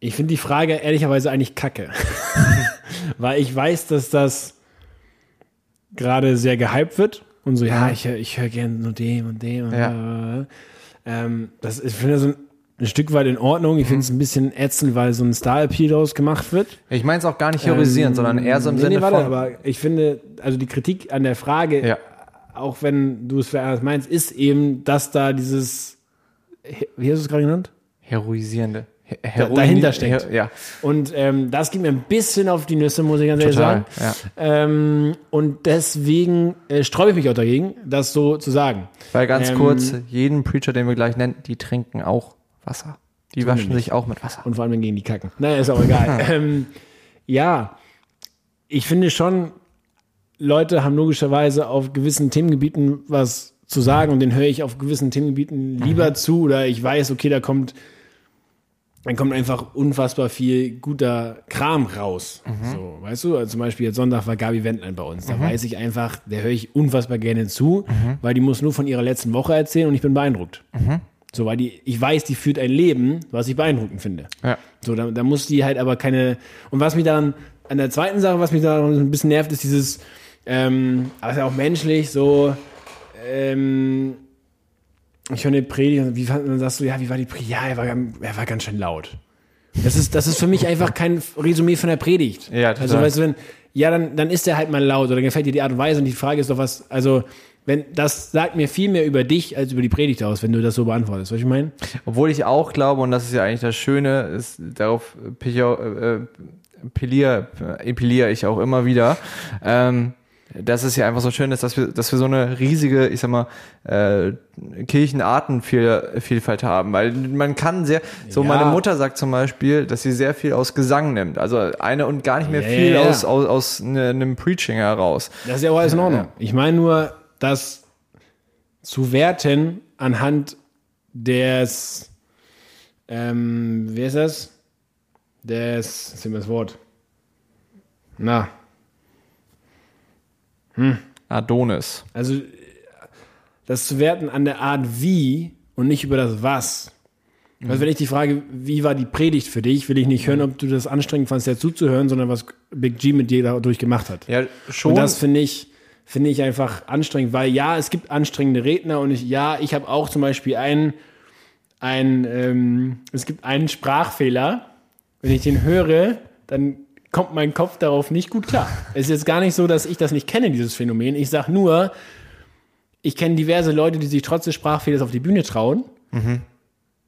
ich finde die Frage ehrlicherweise eigentlich kacke. weil ich weiß, dass das gerade sehr gehypt wird. Und so, ja, ich, hör- ich höre gerne nur dem und dem. Und Ja. ähm, das ich finde das ein, ein Stück weit in Ordnung. Ich finde es ein bisschen ätzend, weil so ein Star-Appeal daraus gemacht wird. ich meine es auch gar nicht theorisieren, sondern eher so im Nee, Sinne nee, warte, von. aber ich finde, also die Kritik an der Frage, Ja. auch wenn du es für ernst meinst, ist eben, dass da dieses, wie hast du es gerade genannt? Heroisierende. Heroin- dahinter steckt. Her- Ja, Und ähm, das geht mir ein bisschen auf die Nüsse, muss ich ganz ehrlich total. sagen. Ja. Ähm, und deswegen äh, sträube ich mich auch dagegen, das so zu sagen. Weil ganz Ähm, kurz, jeden Preacher, den wir gleich nennen, die trinken auch Wasser. Die waschen sich auch mit Wasser. Und vor allem gegen die Kacken. Naja, ist auch egal. ähm, ja, ich finde schon, Leute haben logischerweise auf gewissen Themengebieten was zu sagen und den höre ich auf gewissen Themengebieten lieber zu oder ich weiß, okay, da kommt, dann kommt einfach unfassbar viel guter Kram raus. So, weißt du, also zum Beispiel jetzt Sonntag war Gabi Wendlein bei uns. Da weiß ich einfach, der höre ich unfassbar gerne zu, weil die muss nur von ihrer letzten Woche erzählen und ich bin beeindruckt. So, weil die, ich weiß, die führt ein Leben, was ich beeindruckend finde. Ja. So, da, da muss die halt aber keine. Und was mich daran, an der zweiten Sache, was mich daran ein bisschen nervt, ist dieses, ähm, aber ist ja auch menschlich, so, ähm, ich höre eine Predigt und wie, war- dann sagst du, ja, wie war die Predigt? Ja, er war, ganz- er war ganz schön laut. Das ist, das ist für mich einfach kein Resümee von der Predigt. Ja, total. Also, weißt du, wenn, ja, dann, dann ist er halt mal laut oder gefällt dir die Art und Weise und die Frage ist doch was, also, wenn, das sagt mir viel mehr über dich als über die Predigt aus, wenn du das so beantwortest. Was ich meine? Obwohl ich auch glaube, und das ist ja eigentlich das Schöne, ist, darauf pichau- äh, pilier, epiliere ich auch immer wieder, ähm, dass es ja einfach so schön ist, dass wir, dass wir so eine riesige, ich sag mal, äh, Kirchenartenvielfalt haben. Weil man kann sehr, so Ja. meine Mutter sagt zum Beispiel, dass sie sehr viel aus Gesang nimmt. Also eine und gar nicht mehr Ja, viel aus, aus, aus ne- einem Preaching heraus. Das ist ja auch alles in Ordnung. Ich meine nur, dass zu werten anhand des, ähm, wie ist das? Des, sehen wir das Wort. Na, Adonis. also das zu werten an der Art wie und nicht über das was. Also wenn ich die Frage, wie war die Predigt für dich, will ich nicht hören, ob du das anstrengend fandst, dir zuzuhören, sondern was Big G mit dir dadurch gemacht hat. Ja, schon. Und das finde ich, finde ich einfach anstrengend, weil ja, es gibt anstrengende Redner und ich, ja, ich habe auch zum Beispiel einen, ein, ähm, es gibt einen Sprachfehler. Wenn ich den höre, dann kommt mein Kopf darauf nicht gut klar. Es ist jetzt gar nicht so, dass ich das nicht kenne, dieses Phänomen. Ich sage nur, ich kenne diverse Leute, die sich trotz des Sprachfehlers auf die Bühne trauen,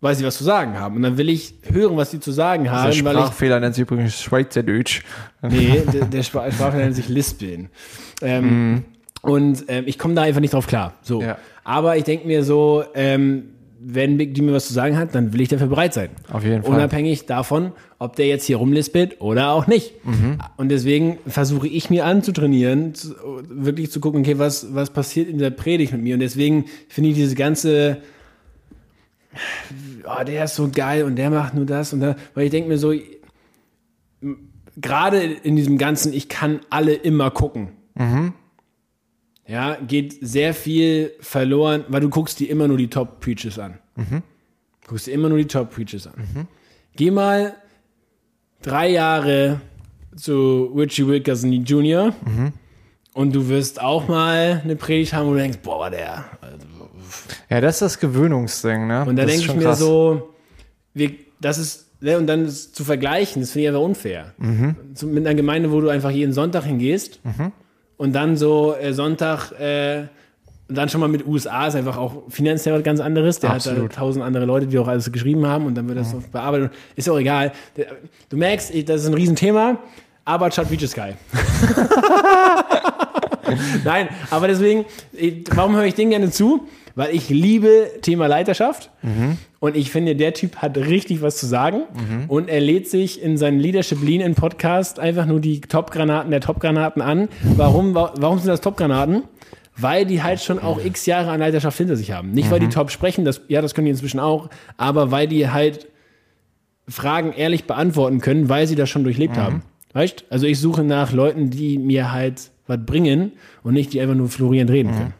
weil sie was zu sagen haben. Und dann will ich hören, was sie zu sagen haben, der Sprachfehler nennt sich übrigens Schweizerdeutsch. Nee, der, der Sprach- Sprachfehler nennt sich Lispeln. Ähm, Und ähm, ich komme da einfach nicht drauf klar. So. Ja. Aber ich denke mir so, ähm, wenn Big D mir was zu sagen hat, dann will ich dafür bereit sein. Auf jeden Fall. Unabhängig davon, ob der jetzt hier rumlispelt oder auch nicht. Und deswegen versuche ich mir anzutrainieren, zu, wirklich zu gucken, okay, was, was passiert in der Predigt mit mir. Und deswegen finde ich diese ganze, oh, der ist so geil und der macht nur das und das, weil ich denke mir so, gerade in diesem ganzen, ich kann alle immer gucken. Ja, geht sehr viel verloren, weil du guckst dir immer nur die Top-Preaches an. Guckst dir immer nur die Top-Preaches an. Geh mal drei Jahre zu Richie Wilkerson Jr. und du wirst auch mal eine Predigt haben, wo du denkst, boah, war der. Ja, das ist das Gewöhnungsding, ne? Und da denke ich mir krass. so, wir, das ist ne, und dann zu vergleichen, das finde ich einfach unfair. So mit einer Gemeinde, wo du einfach jeden Sonntag hingehst und dann so äh, Sonntag äh, und dann schon mal mit USA ist einfach auch finanziell was ganz anderes. Der hat Absolut. da tausend andere Leute, die auch alles geschrieben haben und dann wird das so bearbeitet. Ist auch egal. Du merkst, das ist ein Riesenthema, aber Chad Beach ist geil. Nein, aber deswegen, warum höre ich den gerne zu? Weil ich liebe Thema Leiterschaft und ich finde, der Typ hat richtig was zu sagen und er lädt sich in seinen Leadership Lean in Podcast einfach nur die Top-Granaten der Top-Granaten an. Warum, wa- warum sind das Top-Granaten? Weil die halt schon auch x Jahre an Leiterschaft hinter sich haben. Nicht, weil die top sprechen, das, ja, das können die inzwischen auch, aber weil die halt Fragen ehrlich beantworten können, weil sie das schon durchlebt haben. Weißt? Also ich suche nach Leuten, die mir halt was bringen und nicht die einfach nur florierend reden können.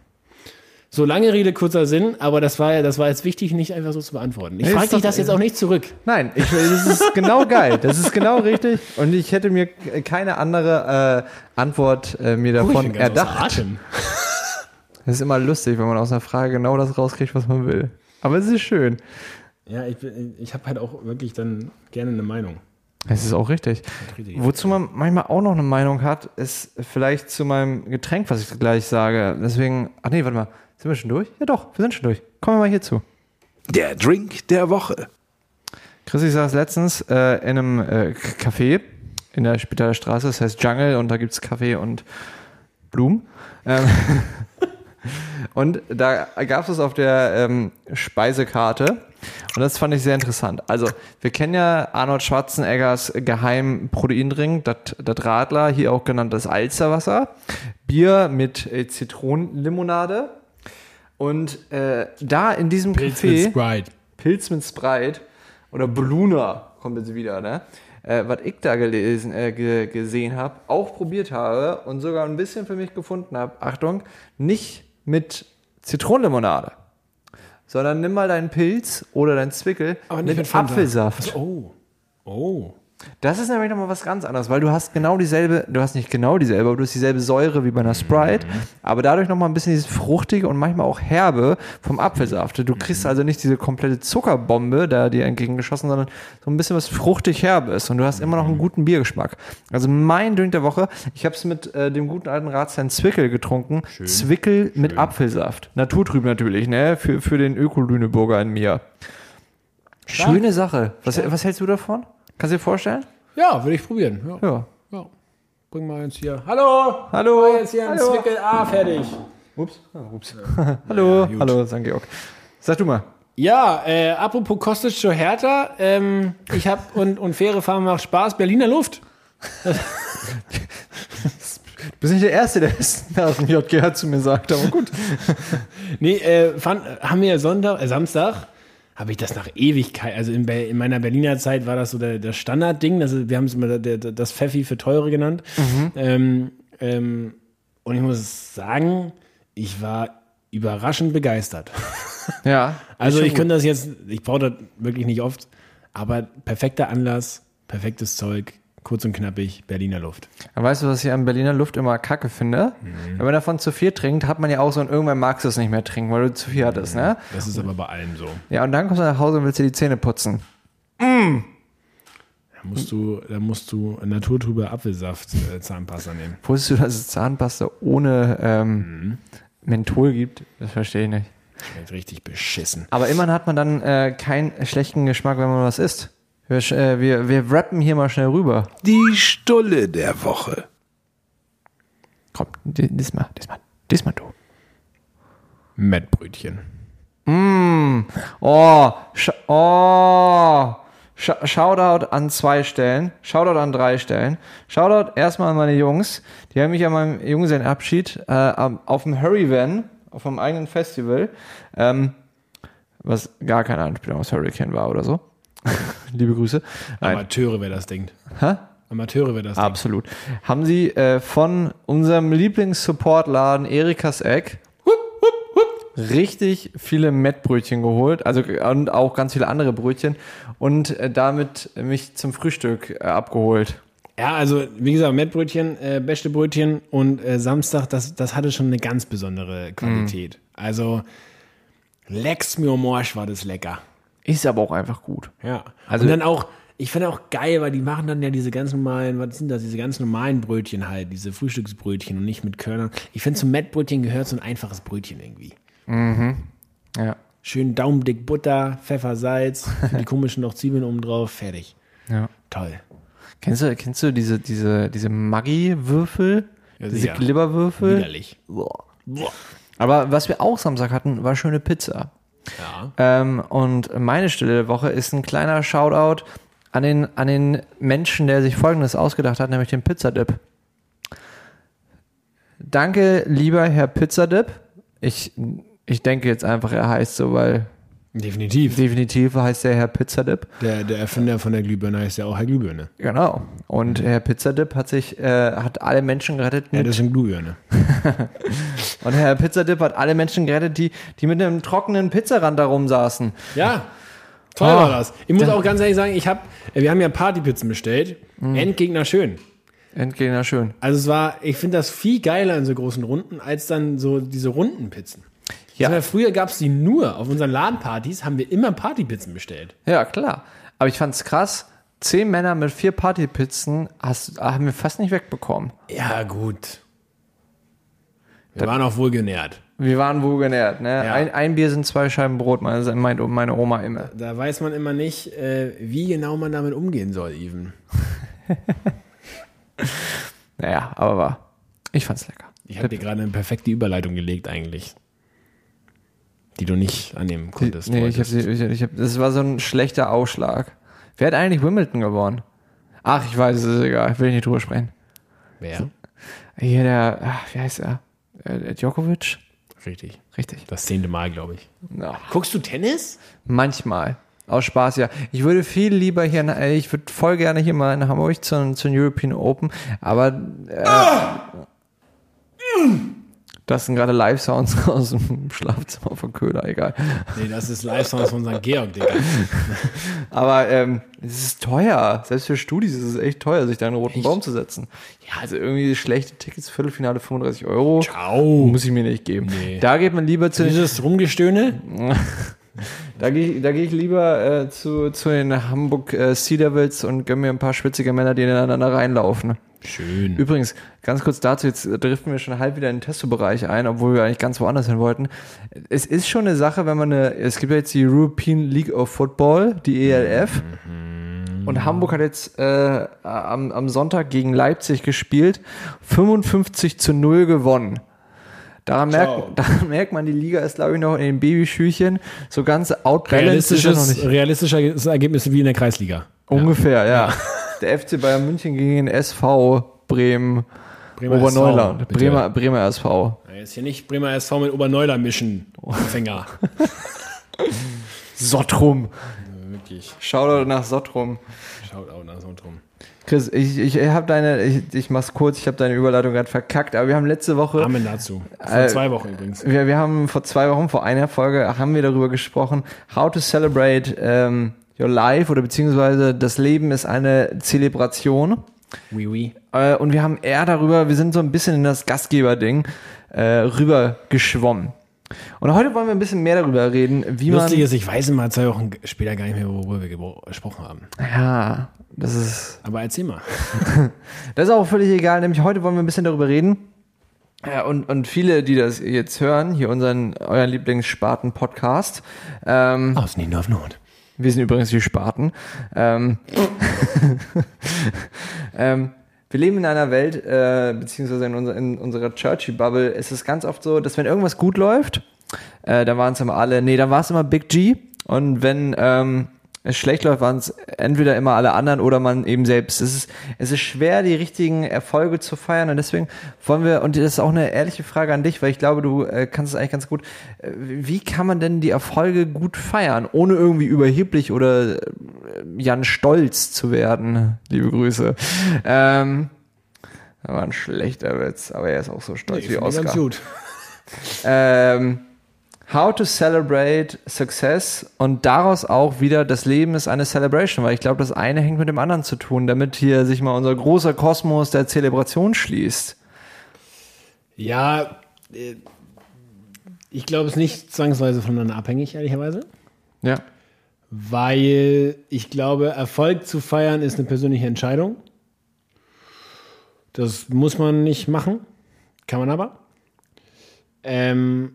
So lange Rede, kurzer Sinn, aber das war ja, das war jetzt wichtig, nicht einfach so zu beantworten. Ich Nee, frage dich doch- das jetzt auch nicht zurück. Nein, ich, das ist genau geil. Das ist genau richtig. Und ich hätte mir keine andere äh, Antwort äh, mir Oh, davon außer erdacht. Das ist immer lustig, wenn man aus einer Frage genau das rauskriegt, was man will. Aber es ist schön. Ja, ich, ich habe halt auch wirklich dann gerne eine Meinung. Es ist auch richtig. Wozu man manchmal auch noch eine Meinung hat, ist vielleicht zu meinem Getränk, was ich gleich sage. Deswegen, ach nee, warte mal, sind wir schon durch? Ja doch, wir sind schon durch. Kommen wir mal hierzu. Der Drink der Woche. Chris, ich saß letztens äh, in einem äh, Café in der Spitaler Straße, das heißt Jungle und da gibt's Kaffee und Blumen. Ähm, und da gab es auf der ähm, Speisekarte und das fand ich sehr interessant. Also wir kennen ja Arnold Schwarzeneggers Geheim Proteindrink, das das Radler, hier auch genannt das Alzerwasser, Bier mit äh, Zitronenlimonade und äh, da in diesem Café... Sprite. Pilz mit Sprite oder Bluna kommt jetzt wieder, ne? Äh, was ich da gelesen, äh, ge gesehen habe, auch probiert habe und sogar ein bisschen für mich gefunden habe. Achtung, nicht mit Zitronenlimonade, sondern nimm mal deinen Pilz oder deinen Zwickel Aber nicht mit, mit. Apfelsaft. Oh. Oh. Das ist nämlich nochmal was ganz anderes, weil du hast genau dieselbe, du hast nicht genau dieselbe, aber du hast dieselbe Säure wie bei einer Sprite, aber dadurch nochmal ein bisschen dieses fruchtige und manchmal auch herbe vom Apfelsaft. Du kriegst also nicht diese komplette Zuckerbombe da dir entgegengeschossen, sondern so ein bisschen was fruchtig herbes und du hast immer noch einen guten Biergeschmack. Also mein Drink der Woche, ich habe es mit äh, dem guten alten Ratsherrn Zwickel getrunken. Zwickel mit Apfelsaft. Naturtrüb natürlich, ne? Für, für den Öko-Lüneburger in mir. Schöne Sache. Was, was hältst du davon? Kannst du dir vorstellen? Ja, würde ich probieren. Ja. Ja. ja. Bring mal jetzt hier. Hallo! Hallo. Jetzt hier ein Hallo. Zwickel A fertig. Ups. Ah, ups. Hallo. gut. Hallo, St. Georg. Sag du mal. Ja, äh, apropos Kostic zur Hertha, ähm, ich habe und, und faire Fahren macht Spaß, Berliner Luft. Du bist nicht der Erste, der es aus dem JGH zu mir sagt, aber gut. Nee, äh, fand, haben wir Sonntag, äh, Samstag, habe ich das nach Ewigkeit, also in, in meiner Berliner Zeit war das so der, das Standardding, das wir haben es immer der, der, das Pfeffi für Teure genannt. Ähm, ähm, und ich muss sagen, ich war überraschend begeistert. Ja. Also ich könnte das jetzt, ich brauche das wirklich nicht oft, aber perfekter Anlass, perfektes Zeug, kurz und knappig, Berliner Luft. Aber Weißt du, was ich an Berliner Luft immer kacke finde? Mhm. Wenn man davon zu viel trinkt, hat man ja auch so, und irgendwann magst du es nicht mehr trinken, weil du zu viel hattest, ne? Das ist aber bei allem so. Ja, und dann kommst du nach Hause und willst dir die Zähne putzen. Da musst du, da musst du naturtrübe Apfelsaft äh, Zahnpasta nehmen. Wusstest du, dass es Zahnpasta ohne ähm, Mhm. Menthol gibt? Das verstehe ich nicht. Schmeckt richtig beschissen. Aber immerhin hat man dann äh, keinen schlechten Geschmack, wenn man was isst. Wir, äh, wir, wir rappen hier mal schnell rüber. Die Stulle der Woche. Komm, di- diesmal, diesmal, diesmal du. Mettbrötchen. Oh, sch oh. Sch Shoutout an zwei Stellen, Shoutout an drei Stellen. Shoutout erstmal an meine Jungs, die haben mich an meinem Junggesellenabschied äh, auf dem Hurricane, auf meinem eigenen Festival, ähm, was gar keine Anspielung aus Hurricane war oder so. Liebe Grüße. Nein. Amateure, wer das denkt. Hä? Amateure, wer das Absolut. Haben sie äh, von unserem Lieblings-Support-Laden Erikas Eck richtig viele Mettbrötchen geholt, also und auch ganz viele andere Brötchen und äh, damit mich zum Frühstück äh, abgeholt. denkt. Ja, also wie gesagt, Mettbrötchen, äh, beste Brötchen und äh, Samstag, das, das hatte schon eine ganz besondere Qualität. Also Lex mir Morsch war das lecker. Ist aber auch einfach gut. Ja. Also- und dann auch, Ich finde auch geil, weil die machen dann ja diese ganz normalen, was sind das, diese ganz normalen Brötchen halt, diese Frühstücksbrötchen und nicht mit Körnern. Ich finde, zum Mettbrötchen gehört so ein einfaches Brötchen irgendwie. Ja. Schön daumendick Butter, Pfeffer, Salz, die komischen noch Zwiebeln oben drauf, fertig. ja. Toll. Kennst du, kennst du diese, diese, diese Maggi-Würfel? Ja, diese. Glibberwürfel? Widerlich. Boah. Boah. Aber was wir auch Samstag hatten, war schöne Pizza. Ja. Ähm, und meine Stille der Woche ist ein kleiner Shoutout an den, an den Menschen, der sich Folgendes ausgedacht hat, nämlich den Pizzadip. Danke, lieber Herr Pizzadip. Ich, ich denke jetzt einfach, er heißt so, weil Definitiv. definitiv heißt er Herr Pizzadip. Der, der Erfinder von der Glühbirne heißt ja auch Herr Glühbirne. Genau. Und Herr Pizzadip hat sich, äh, hat alle Menschen gerettet Ja, das ist eine Glühbirne. Und Herr Pizzadip hat alle Menschen gerettet, die, die mit einem trockenen Pizzarand da rumsaßen. Ja, toll Ah, war das. Ich muss auch ganz ehrlich sagen, ich hab, wir haben ja Partypizzen bestellt. Mhm. Endgegner schön. Endgegner schön. Also es war, ich finde das viel geiler in so großen Runden, als dann so diese runden Pizzen. Ja. Ja. Früher gab es die nur. Auf unseren Ladenpartys haben wir immer Partypizzen bestellt. Ja, klar. Aber ich fand's krass. Zehn Männer mit vier Partypizzen hast, haben wir fast nicht wegbekommen. Ja, gut. Wir waren auch wohl genährt. Wir waren wohl genährt. Ne? Ja. Ein, ein Bier sind zwei Scheiben Brot, meine, meint meine Oma immer. Da weiß man immer nicht, äh, wie genau man damit umgehen soll, Even. Naja, aber war. Ich fand's lecker. Ich habe dir gerade eine perfekte Überleitung gelegt eigentlich. Die du nicht annehmen konntest. Nee, ich hab, sie- ich, ich hab, das war so ein schlechter Ausschlag. Wer hat eigentlich Wimbledon gewonnen? Ach, ich weiß, es ist egal. Ich will nicht drüber sprechen. Wer? Hier der, ach, wie heißt er? Äh, Djokovic? Richtig. Richtig. Das zehnte Mal, glaube ich. Ja. Guckst du Tennis? Manchmal. Aus Spaß, ja. Ich würde viel lieber hier, äh, ich würde voll gerne hier mal in Hamburg zu, zu den European Open, aber äh, das sind gerade Live-Sounds aus dem Schlafzimmer von Köhler, egal. Nee, das ist Live-Sounds von St. Georg, Digga. Aber ähm, es ist teuer. Selbst für Studis ist es echt teuer, sich da in einen roten Baum zu setzen. Ja, also irgendwie schlechte Tickets, Viertelfinale 35 Euro. Ciao. Muss ich mir nicht geben. Nee. Da geht man lieber zu den Dieses Rumgestöhne? Da gehe ich, da geh ich lieber äh, zu, zu den Hamburg äh, Sea Devils und gönn mir ein paar schwitzige Männer, die ineinander reinlaufen. Schön. Übrigens, ganz kurz dazu, jetzt driften wir schon halb wieder in den Testo-Bereich ein, obwohl wir eigentlich ganz woanders hin wollten. Es ist schon eine Sache, wenn man eine, es gibt ja jetzt die European League of Football, die ELF. Und Hamburg hat jetzt äh, am, am Sonntag gegen Leipzig gespielt, 55 zu 0 gewonnen. Daran Ciao. merkt, daran merkt man, die Liga ist, glaube ich, noch in den Babyschüchen. So ganz outbalanced ist noch nicht. realistisches Ergebnis wie in der Kreisliga. Ungefähr, ja. Der FC Bayern München gegen den SV Bremen, Bremer Oberneuland. SV. Bremer, Bremer SV. Ja, Jetzt hier nicht Bremer SV mit Oberneuland mischen. Empfänger. Sottrum. Wirklich. Shoutout nach Sottrum. Schaut auch nach so drum. Chris, ich, ich habe deine, ich, ich mach's kurz, ich habe deine Überleitung gerade verkackt, aber wir haben letzte Woche, Amen dazu. Vor Äh, zwei Wochen übrigens. wir, wir haben vor zwei Wochen, vor einer Folge, haben wir darüber gesprochen, how to celebrate ähm, your life oder beziehungsweise das Leben ist eine Zelebration. Oui, oui. Äh, und wir haben eher darüber, wir sind so ein bisschen in das Gastgeberding äh, rüber geschwommen. Und heute wollen wir ein bisschen mehr darüber reden, wie Lustig man. ist, ich weiß mal zwei Wochen später gar nicht mehr, worüber wir gesprochen haben. Ja, das ist. Aber erzähl mal. Das ist auch völlig egal, nämlich heute wollen wir ein bisschen darüber reden. Ja, und, und viele, die das jetzt hören, hier unseren, euren Lieblingssparten-Podcast, ähm, Aus Nino auf Nord. Wir sind übrigens die Spaten, ähm, ähm, wir leben in einer Welt, äh, beziehungsweise in, unser, in unserer Churchy-Bubble, ist es ganz oft so, dass wenn irgendwas gut läuft, äh, dann waren es immer alle, nee, dann war es immer Big G. Und wenn ähm, es schlecht läuft, waren es entweder immer alle anderen oder man eben selbst. Es ist, es ist schwer, die richtigen Erfolge zu feiern und deswegen wollen wir, und das ist auch eine ehrliche Frage an dich, weil ich glaube, du äh, kannst es eigentlich ganz gut. Äh, wie kann man denn die Erfolge gut feiern, ohne irgendwie überheblich oder äh, Jan Stolz zu werden? Liebe Grüße. Ähm, das war ein schlechter Witz, aber er ist auch so stolz wie Oscar. Ganz gut. Ähm, how to celebrate success und daraus auch wieder das Leben ist eine Celebration, weil ich glaube, das eine hängt mit dem anderen zu tun, damit hier sich mal unser großer Kosmos der Zelebration schließt. Ja, äh, ich glaube, es ist nicht zwangsweise voneinander abhängig, ehrlicherweise. Ja. weil ich glaube, Erfolg zu feiern ist eine persönliche Entscheidung. Das muss man nicht machen, kann man aber. Ähm,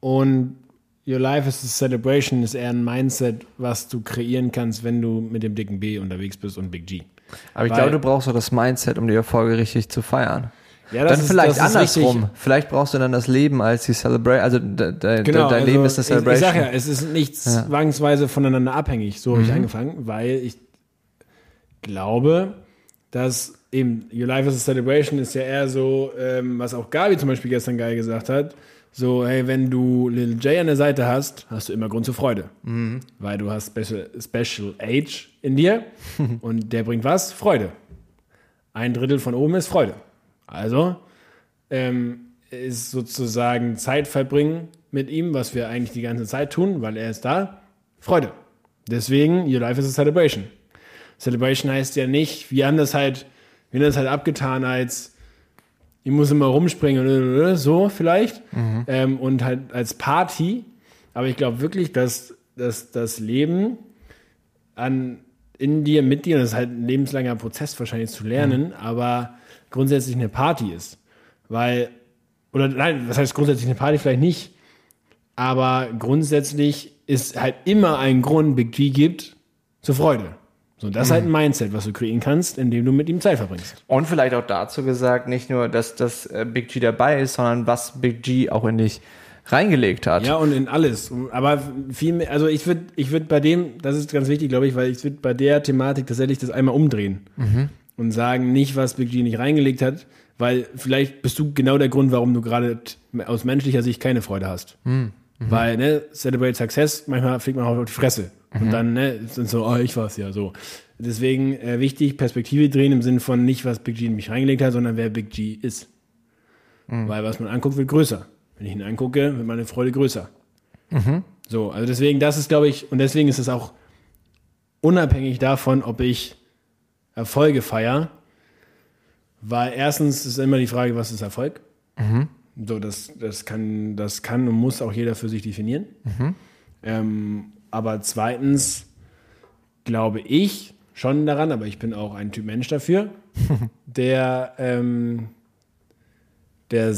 und Your Life is a Celebration ist eher ein Mindset, was du kreieren kannst, wenn du mit dem dicken B unterwegs bist und Big G. Aber ich Weil- glaube, du brauchst so das Mindset, um die Erfolge richtig zu feiern. Ja, dann vielleicht das ist andersrum. Vielleicht brauchst du dann das Leben als die Celebration, also de, de, Genau, dein also Leben ist eine Ich, ich Celebration. sag ja, es ist nicht zwangsweise voneinander abhängig. So habe Mhm. ich angefangen, weil ich glaube, dass eben Your Life is a Celebration ist ja eher so, ähm, was auch Gabi zum Beispiel gestern geil gesagt hat. So, hey, wenn du Lil J an der Seite hast, hast du immer Grund zur Freude. Mhm. Weil du hast Special, Special Age in dir und der bringt was? Freude. Ein Drittel von oben ist Freude. Also ähm, ist sozusagen Zeit verbringen mit ihm, was wir eigentlich die ganze Zeit tun, weil er ist da. Freude. Deswegen, Your Life is a Celebration. Celebration heißt ja nicht, wir haben das halt, wir haben das halt abgetan als, ich muss immer rumspringen, so vielleicht, ähm, und halt als Party. Aber ich glaube wirklich, dass, dass das Leben an, in dir, mit dir, das ist halt ein lebenslanger Prozess wahrscheinlich zu lernen, aber grundsätzlich eine Party ist. Weil, oder nein, was heißt grundsätzlich eine Party? Vielleicht nicht. Aber grundsätzlich ist halt immer ein Grund, Big G gibt, zur Freude. So, das ist halt ein Mindset, was du kreieren kannst, indem du mit ihm Zeit verbringst. Und vielleicht auch dazu gesagt, nicht nur, dass das äh, Big G dabei ist, sondern was Big G auch in dich reingelegt hat. Ja, und in alles. Aber viel mehr, also ich würde ich würd bei dem, das ist ganz wichtig, glaube ich, weil ich würde bei der Thematik tatsächlich das einmal umdrehen und sagen, nicht, was Big G nicht reingelegt hat, weil vielleicht bist du genau der Grund, warum du gerade aus menschlicher Sicht keine Freude hast. Weil, ne, Celebrate Success, manchmal fliegt man auch auf die Fresse. Und dann, ne, sind so, oh, ich war's ja, so. Deswegen äh, wichtig, Perspektive drehen im Sinne von nicht, was Big G in mich reingelegt hat, sondern wer Big G ist. Weil was man anguckt, wird größer. Wenn ich ihn angucke, wird meine Freude größer. So, also deswegen, das ist, glaube ich, und deswegen ist es auch unabhängig davon, ob ich Erfolge feier, weil erstens ist immer die Frage, was ist Erfolg? So, das, das, kann, das kann und muss auch jeder für sich definieren. Ähm, aber zweitens glaube ich schon daran, aber ich bin auch ein Typ Mensch dafür, der, ähm, der,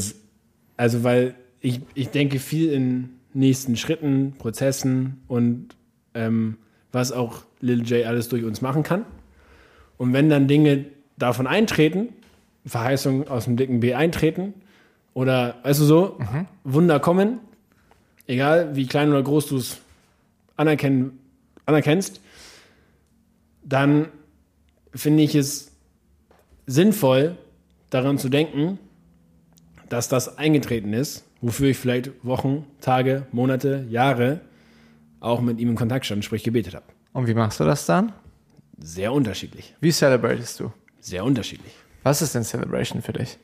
also weil ich, ich denke viel in nächsten Schritten, Prozessen und ähm, was auch Lil J alles durch uns machen kann. Und wenn dann Dinge davon eintreten, Verheißungen aus dem dicken B eintreten oder, weißt du so, Wunder kommen, egal wie klein oder groß du es anerkennen, anerkennst, dann finde ich es sinnvoll, daran zu denken, dass das eingetreten ist, wofür ich vielleicht Wochen, Tage, Monate, Jahre auch mit ihm in Kontakt stand, sprich gebetet habe. Und wie machst du das dann? Sehr unterschiedlich. Wie celebratest du? Sehr unterschiedlich. Was ist denn Celebration für dich?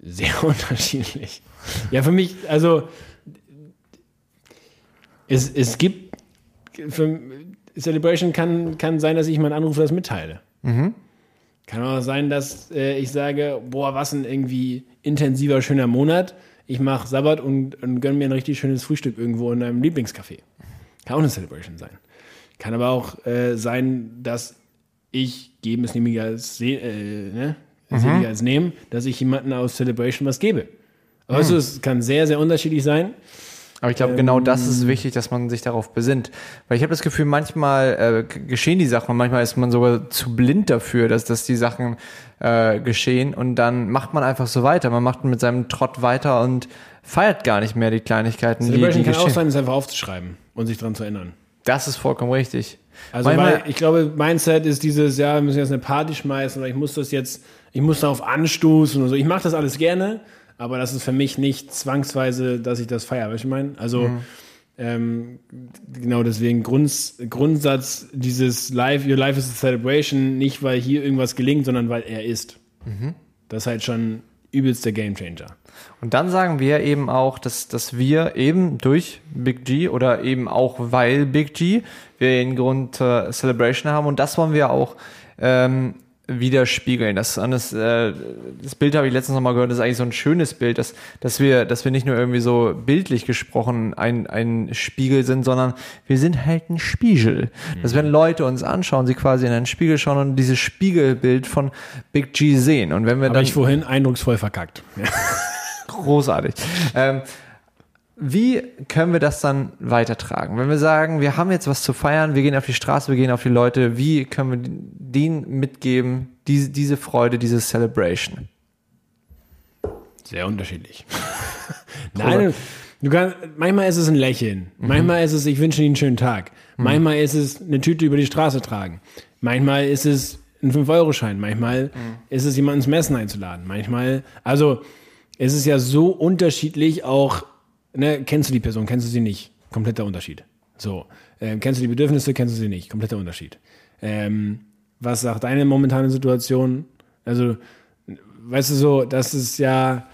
Sehr unterschiedlich. Ja, für mich, also es, es gibt für, Celebration kann, kann sein, dass ich meinen Anruf das mitteile. Kann auch sein, dass äh, ich sage, boah, was ein irgendwie intensiver, schöner Monat. Ich mache Sabbat und, und gönne mir ein richtig schönes Frühstück irgendwo in einem Lieblingscafé. Kann auch eine Celebration sein. Kann aber auch äh, sein, dass ich geben ist nämlich als äh, ne? seliger als nehmen, dass ich jemanden aus Celebration was gebe. Weißt du, es kann sehr, sehr unterschiedlich sein. Aber ich glaube, genau das ist wichtig, dass man sich darauf besinnt. Weil ich habe das Gefühl, manchmal äh, geschehen die Sachen und manchmal ist man sogar zu blind dafür, dass, dass die Sachen äh, geschehen und dann macht man einfach so weiter. Man macht mit seinem Trott weiter und feiert gar nicht mehr die Kleinigkeiten, die, die Celebration kann auch sein, es einfach aufzuschreiben und sich daran zu erinnern. Das ist vollkommen richtig. Also Manchmal- weil ich glaube, Mindset ist dieses, ja, wir müssen jetzt eine Party schmeißen oder ich muss das jetzt, ich muss darauf anstoßen und so. Ich mache das alles gerne, aber das ist für mich nicht zwangsweise, dass ich das feiere. Weißt du, was ich meine? Also ähm, genau deswegen Grunds, Grundsatz dieses Life, Your Life is a Celebration, nicht weil hier irgendwas gelingt, sondern weil er ist. Das ist halt schon übelst der Gamechanger. Und dann sagen wir eben auch, dass, dass wir eben durch Big G oder eben auch weil Big G wir den Grund äh, Celebration haben und das wollen wir auch ähm, widerspiegeln. Das, das, äh, das Bild habe ich letztens noch mal gehört, das ist eigentlich so ein schönes Bild, dass, dass, wir, dass wir nicht nur irgendwie so bildlich gesprochen ein, ein Spiegel sind, sondern wir sind halt ein Spiegel. Dass wenn Leute uns anschauen, sie quasi in einen Spiegel schauen und dieses Spiegelbild von Big G sehen. Und wenn wir Habe dann ich vorhin eindrucksvoll verkackt. großartig. Ähm, wie können wir das dann weitertragen? Wenn wir sagen, wir haben jetzt was zu feiern, wir gehen auf die Straße, wir gehen auf die Leute, wie können wir denen mitgeben, diese, diese Freude, diese Celebration? Sehr unterschiedlich. Nein, du kannst, manchmal ist es ein Lächeln. Manchmal ist es, ich wünsche Ihnen einen schönen Tag. Manchmal ist es eine Tüte über die Straße tragen. Manchmal ist es ein 5-Euro-Schein. Manchmal ist es jemanden ins Messen einzuladen. Manchmal, also es ist ja so unterschiedlich auch, ne, kennst du die Person, kennst du sie nicht? Kompletter Unterschied. So, ähm, kennst du die Bedürfnisse, kennst du sie nicht? Kompletter Unterschied. Ähm, was sagt deine momentane Situation? Also, weißt du so, das ist ja,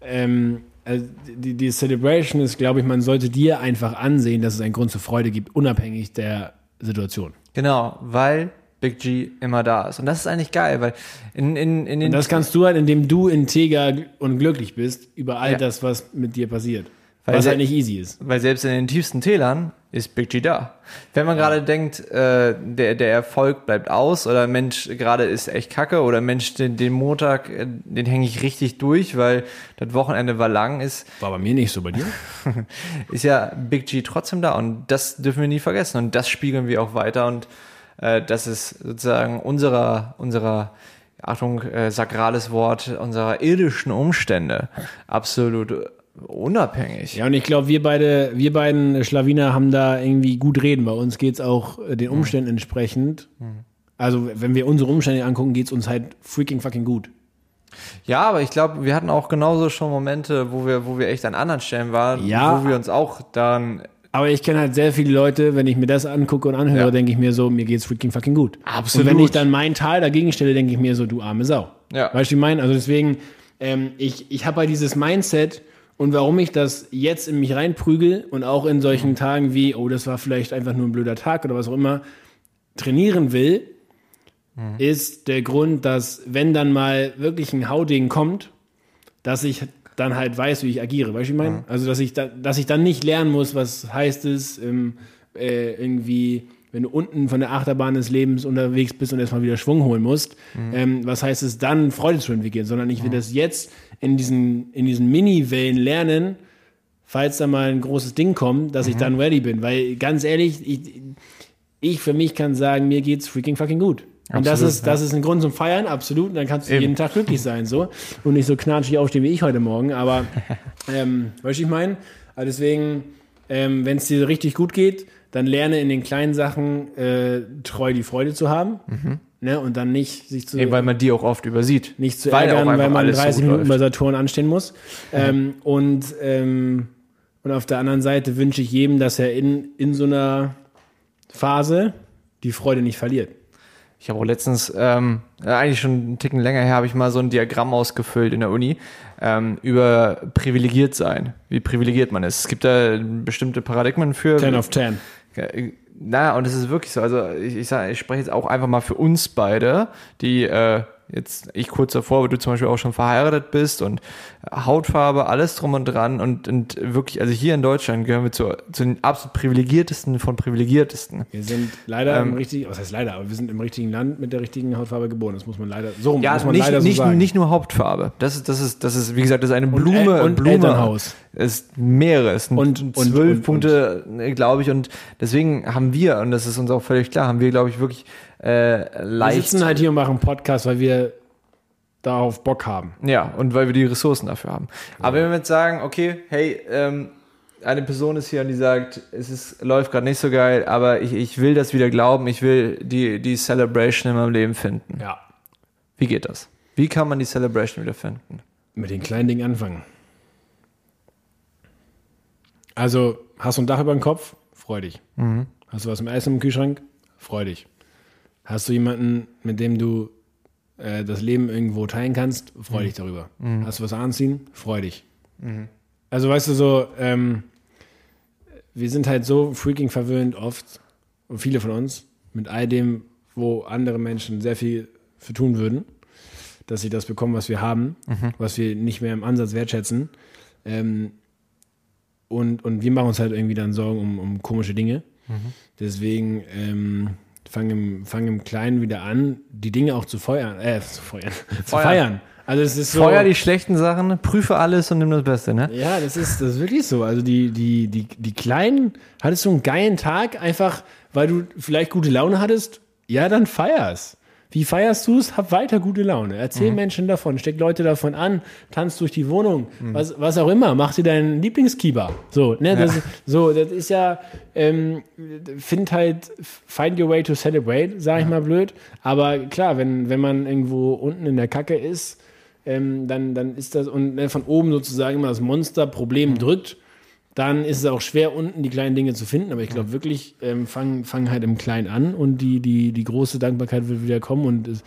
ähm, also die, die Celebration ist, glaube ich, man sollte dir einfach ansehen, dass es einen Grund zur Freude gibt, unabhängig der Situation. Genau, weil Big G immer da ist. Und das ist eigentlich geil, weil in, in, in den Und das kannst du halt, indem du integer und glücklich bist über all Ja. das, was mit dir passiert. Weil was halt nicht easy ist. Weil selbst in den tiefsten Tälern ist Big G da. Wenn man gerade denkt, äh, der, der Erfolg bleibt aus oder Mensch, gerade ist echt kacke oder Mensch, den, den Montag, äh, den hänge ich richtig durch, weil das Wochenende war lang, ist, War bei mir nicht so bei dir. ist ja Big G trotzdem da und das dürfen wir nie vergessen und das spiegeln wir auch weiter und äh, das ist sozusagen unserer, unserer Achtung, äh, sakrales Wort, unserer irdischen Umstände absolut unabhängig. Ja, und ich glaube, wir beide, wir beiden Schlawiner haben da irgendwie gut reden. Bei uns geht's auch äh, den Umständen entsprechend. Also, wenn wir unsere Umstände angucken, geht's uns halt freaking fucking gut. Ja, aber ich glaube, wir hatten auch genauso schon Momente, wo wir, wo wir echt an anderen Stellen waren, Ja. wo wir uns auch dann Aber ich kenne halt sehr viele Leute, wenn ich mir das angucke und anhöre, Ja. denke ich mir so, mir geht's freaking fucking gut. Absolut. Und wenn ich dann mein Tal dagegen stelle, denke ich mir so, du arme Sau. Ja. Weißt du, wie ich meine? Also deswegen, ähm, ich, ich habe halt dieses Mindset und warum ich das jetzt in mich reinprügel und auch in solchen Mhm. Tagen wie, oh, das war vielleicht einfach nur ein blöder Tag oder was auch immer, trainieren will, Mhm. ist der Grund, dass wenn dann mal wirklich ein Hauding kommt, dass ich dann halt weiß, wie ich agiere. Weißt du, ich meine? Also, dass ich, da, dass ich dann nicht lernen muss, was heißt es, ähm, äh, irgendwie, wenn du unten von der Achterbahn des Lebens unterwegs bist und erstmal wieder Schwung holen musst, ähm, was heißt es dann, Freude zu entwickeln, sondern ich will das jetzt in diesen, in diesen Mini-Wellen lernen, falls da mal ein großes Ding kommt, dass ich dann ready bin. Weil ganz ehrlich, ich, ich für mich kann sagen, mir geht's freaking fucking gut. Und das ist, das ist ein Grund zum Feiern, absolut. Und dann kannst du Eben. jeden Tag glücklich sein, so. Und nicht so knatschig aufstehen wie ich heute Morgen. Aber, ähm, weißt du, ich meine? Also deswegen, ähm, wenn es dir richtig gut geht, dann lerne in den kleinen Sachen äh, treu die Freude zu haben. Ne? Und dann nicht sich zu, Eben, weil man die auch oft übersieht. nicht zu Weil ärgern, weil man alles so 30 gut Minuten bei. Saturn anstehen muss. Ähm, und, ähm, und auf der anderen Seite wünsche ich jedem, dass er in, in so einer Phase die Freude nicht verliert. Ich habe auch letztens, ähm, äh, eigentlich schon einen Ticken länger her, habe ich mal so ein Diagramm ausgefüllt in der Uni ähm, über privilegiert sein, wie privilegiert man ist. Es gibt da bestimmte Paradigmen für. 10 of 10. Ja, Na, und es ist wirklich so. Also ich, ich, sag, ich spreche jetzt auch einfach mal für uns beide, die äh, jetzt ich kurz davor, wo du zum Beispiel auch schon verheiratet bist und Hautfarbe, alles drum und dran und, und wirklich, also hier in Deutschland gehören wir zu, zu den absolut privilegiertesten von privilegiertesten. Wir sind leider Ähm, im richtigen, was heißt leider, aber wir sind im richtigen Land mit der richtigen Hautfarbe geboren. Das muss man leider, so Ja, muss man nicht, leider nicht, so sagen. nicht nur Hauptfarbe. Das ist, das ist, das ist, wie gesagt, das ist eine Blume, El- und Blume. Elternhaus. Es ist mehrere, es sind Und- zwölf Punkte, glaube ich, und deswegen haben wir, und das ist uns auch völlig klar, haben wir, glaube ich, wirklich äh, wir leicht. sitzen halt hier und machen Podcast, weil wir darauf Bock haben. Ja, und weil wir die Ressourcen dafür haben. Aber wenn wir jetzt sagen, okay, hey, ähm, eine Person ist hier und die sagt, es ist, läuft gerade nicht so geil, aber ich, ich will das wieder glauben, ich will die, die Celebration in meinem Leben finden. Ja. Wie geht das? Wie kann man die Celebration wieder finden? Mit den kleinen Dingen anfangen. Also, hast du ein Dach über dem Kopf? Freu dich. Hast du was im Essen im Kühlschrank? Freu dich. Hast du jemanden, mit dem du äh, das Leben irgendwo teilen kannst? Freu dich darüber. Hast du was anziehen? Freu dich. Also, weißt du, so, ähm, wir sind halt so freaking verwöhnt oft, und viele von uns, mit all dem, wo andere Menschen sehr viel für tun würden, dass sie das bekommen, was wir haben, was wir nicht mehr im Ansatz wertschätzen. Ähm, und, und wir machen uns halt irgendwie dann Sorgen um, um komische Dinge. Deswegen ähm, fang, im, fang im Kleinen wieder an, die Dinge auch zu feuern, äh, zu feuern, zu feiern. Also es ist so. Feuer die schlechten Sachen, prüfe alles und nimm das Beste, ne? Ja, das ist, das ist wirklich so. Also die, die, die, die Kleinen, hattest du einen geilen Tag, einfach weil du vielleicht gute Laune hattest, ja, dann feier's. Wie feierst du es? Hab weiter gute Laune. Erzähl Menschen davon, steck Leute davon an, tanz durch die Wohnung, was, was auch immer, mach dir deinen Lieblingskieber. So, ne, das, so, das ist ja, ähm, find halt, find your way to celebrate, sag ich mal blöd. Aber klar, wenn, wenn man irgendwo unten in der Kacke ist, ähm, dann, dann ist das, und ne, von oben sozusagen immer das Monsterproblem drückt, dann ist es auch schwer, unten die kleinen Dinge zu finden. Aber ich glaube wirklich, ähm, fang, fang halt im Kleinen an und die, die, die große Dankbarkeit wird wieder kommen und es,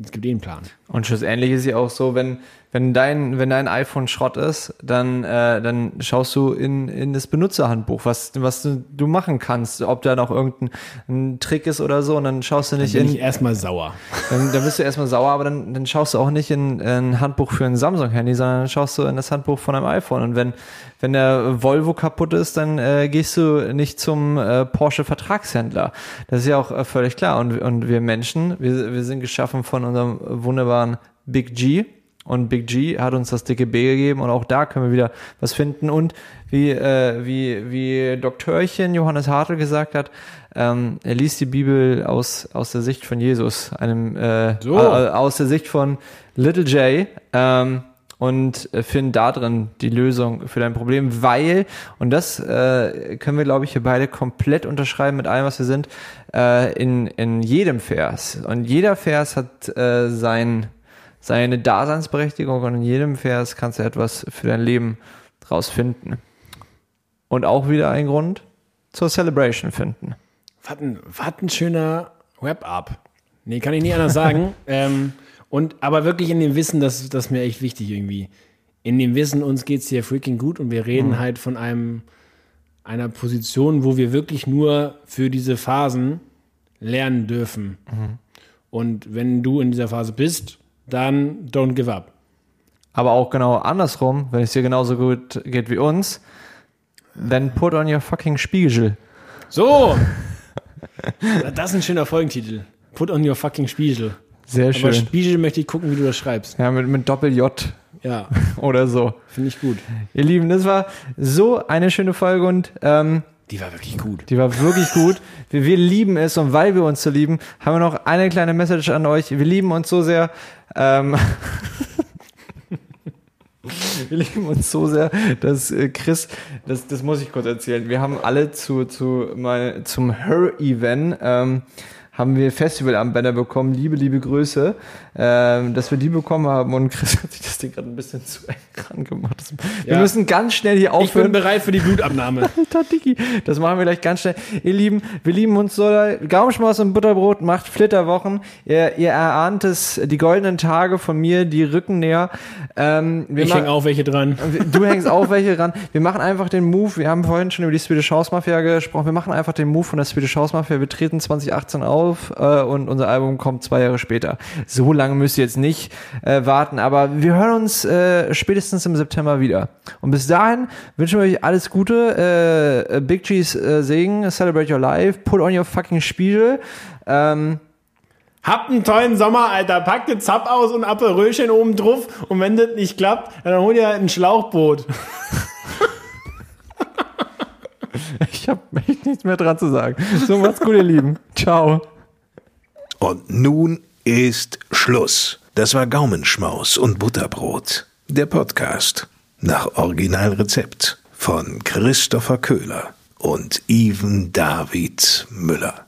es gibt eh einen Plan. Und schlussendlich ist ja auch so, wenn, wenn dein, wenn dein iPhone Schrott ist, dann, äh, dann schaust du in, in das Benutzerhandbuch, was, was du, du machen kannst, ob da noch irgendein ein Trick ist oder so, und dann schaust du nicht Bin in, ich erstmal sauer. dann, dann bist du erstmal sauer, aber dann, dann schaust du auch nicht in, in ein Handbuch für ein Samsung-Handy, sondern dann schaust du in das Handbuch von einem iPhone. Und wenn, wenn der Volvo kaputt ist, dann äh, gehst du nicht zum äh, Porsche-Vertragshändler. Das ist ja auch äh, völlig klar. Und, und wir Menschen, wir, wir sind geschaffen von unserem wunderbaren Big G. Und Big G hat uns das dicke B gegeben und auch da können wir wieder was finden. Und wie, äh, wie, wie Doktörchen Johannes Hartl gesagt hat, ähm, er liest die Bibel aus, aus der Sicht von Jesus, einem äh, So. äh, aus der Sicht von Little J. Ähm, und finden da drin die Lösung für dein Problem, weil, und das äh, können wir, glaube ich, hier beide komplett unterschreiben mit allem, was wir sind, äh, in, in jedem Vers. Und jeder Vers hat äh, sein, seine Daseinsberechtigung und in jedem Vers kannst du etwas für dein Leben draus finden. Und auch wieder ein Grund zur Celebration finden. Was ein, was ein schöner Wrap-up. Nee, kann ich nie anders sagen. ähm, und aber wirklich in dem Wissen, das, das ist mir echt wichtig irgendwie. In dem Wissen, uns geht's hier freaking gut und wir reden halt von einem einer Position, wo wir wirklich nur für diese Phasen lernen dürfen. Und wenn du in dieser Phase bist, dann don't give up. Aber auch genau andersrum, wenn es dir genauso gut geht wie uns, then put on your fucking Spiegel. So! das ist ein schöner Folgentitel. Put on your fucking Spiegel. Sehr Aber schön. Spiegel möchte ich gucken, wie du das schreibst. Ja, mit, mit Doppel-J Ja, oder so. finde ich gut. Ihr Lieben, das war so eine schöne Folge und ähm, Die war wirklich gut. die war wirklich gut. Wir, wir lieben es und weil wir uns so lieben, haben wir noch eine kleine Message an euch. Wir lieben uns so sehr. Ähm, wir lieben uns so sehr, dass äh, Chris, das, das muss ich kurz erzählen. Wir haben alle zu, zu mal zum Her-Event ähm, haben wir Festivalarmbänder bekommen, liebe, liebe Grüße, ähm, dass wir die bekommen haben und Chris hat sich das Ding gerade ein bisschen zu eng dran gemacht. Wir Ja. müssen ganz schnell hier Ich bin aufhören. bereit für die Blutabnahme. Das machen wir gleich ganz schnell. Ihr Lieben, wir lieben uns so. Gaumenschmaus und Butterbrot macht Flitterwochen. Ihr, ihr erahnt es, die goldenen Tage von mir, die rücken näher. Ähm, Ich hänge auch welche dran. Du hängst auch welche ran. Wir machen einfach den Move. Wir haben vorhin schon über die Swedish House Mafia gesprochen. Wir machen einfach den Move von der Swedish House Mafia. Wir treten 2018 auf äh, und unser Album kommt zwei Jahre später. So lange müsst ihr jetzt nicht äh, warten, aber wir hören uns äh, spätestens im September wieder. Und bis dahin wünschen wir euch alles Gute. Äh, Big G's äh, Segen, celebrate your life, put on your fucking Spiegel. Ähm, Habt einen tollen Sommer, Alter. Packt den Zapp aus und Aperölchen oben drauf. Und wenn das nicht klappt, dann hol dir halt ein Schlauchboot. ich habe echt nichts mehr dran zu sagen. So, macht's gut, ihr Lieben. Ciao. Und nun ist Schluss. Das war Gaumenschmaus und Butterbrot. Der Podcast nach Originalrezept von Christopher Köhler und Even David Müller.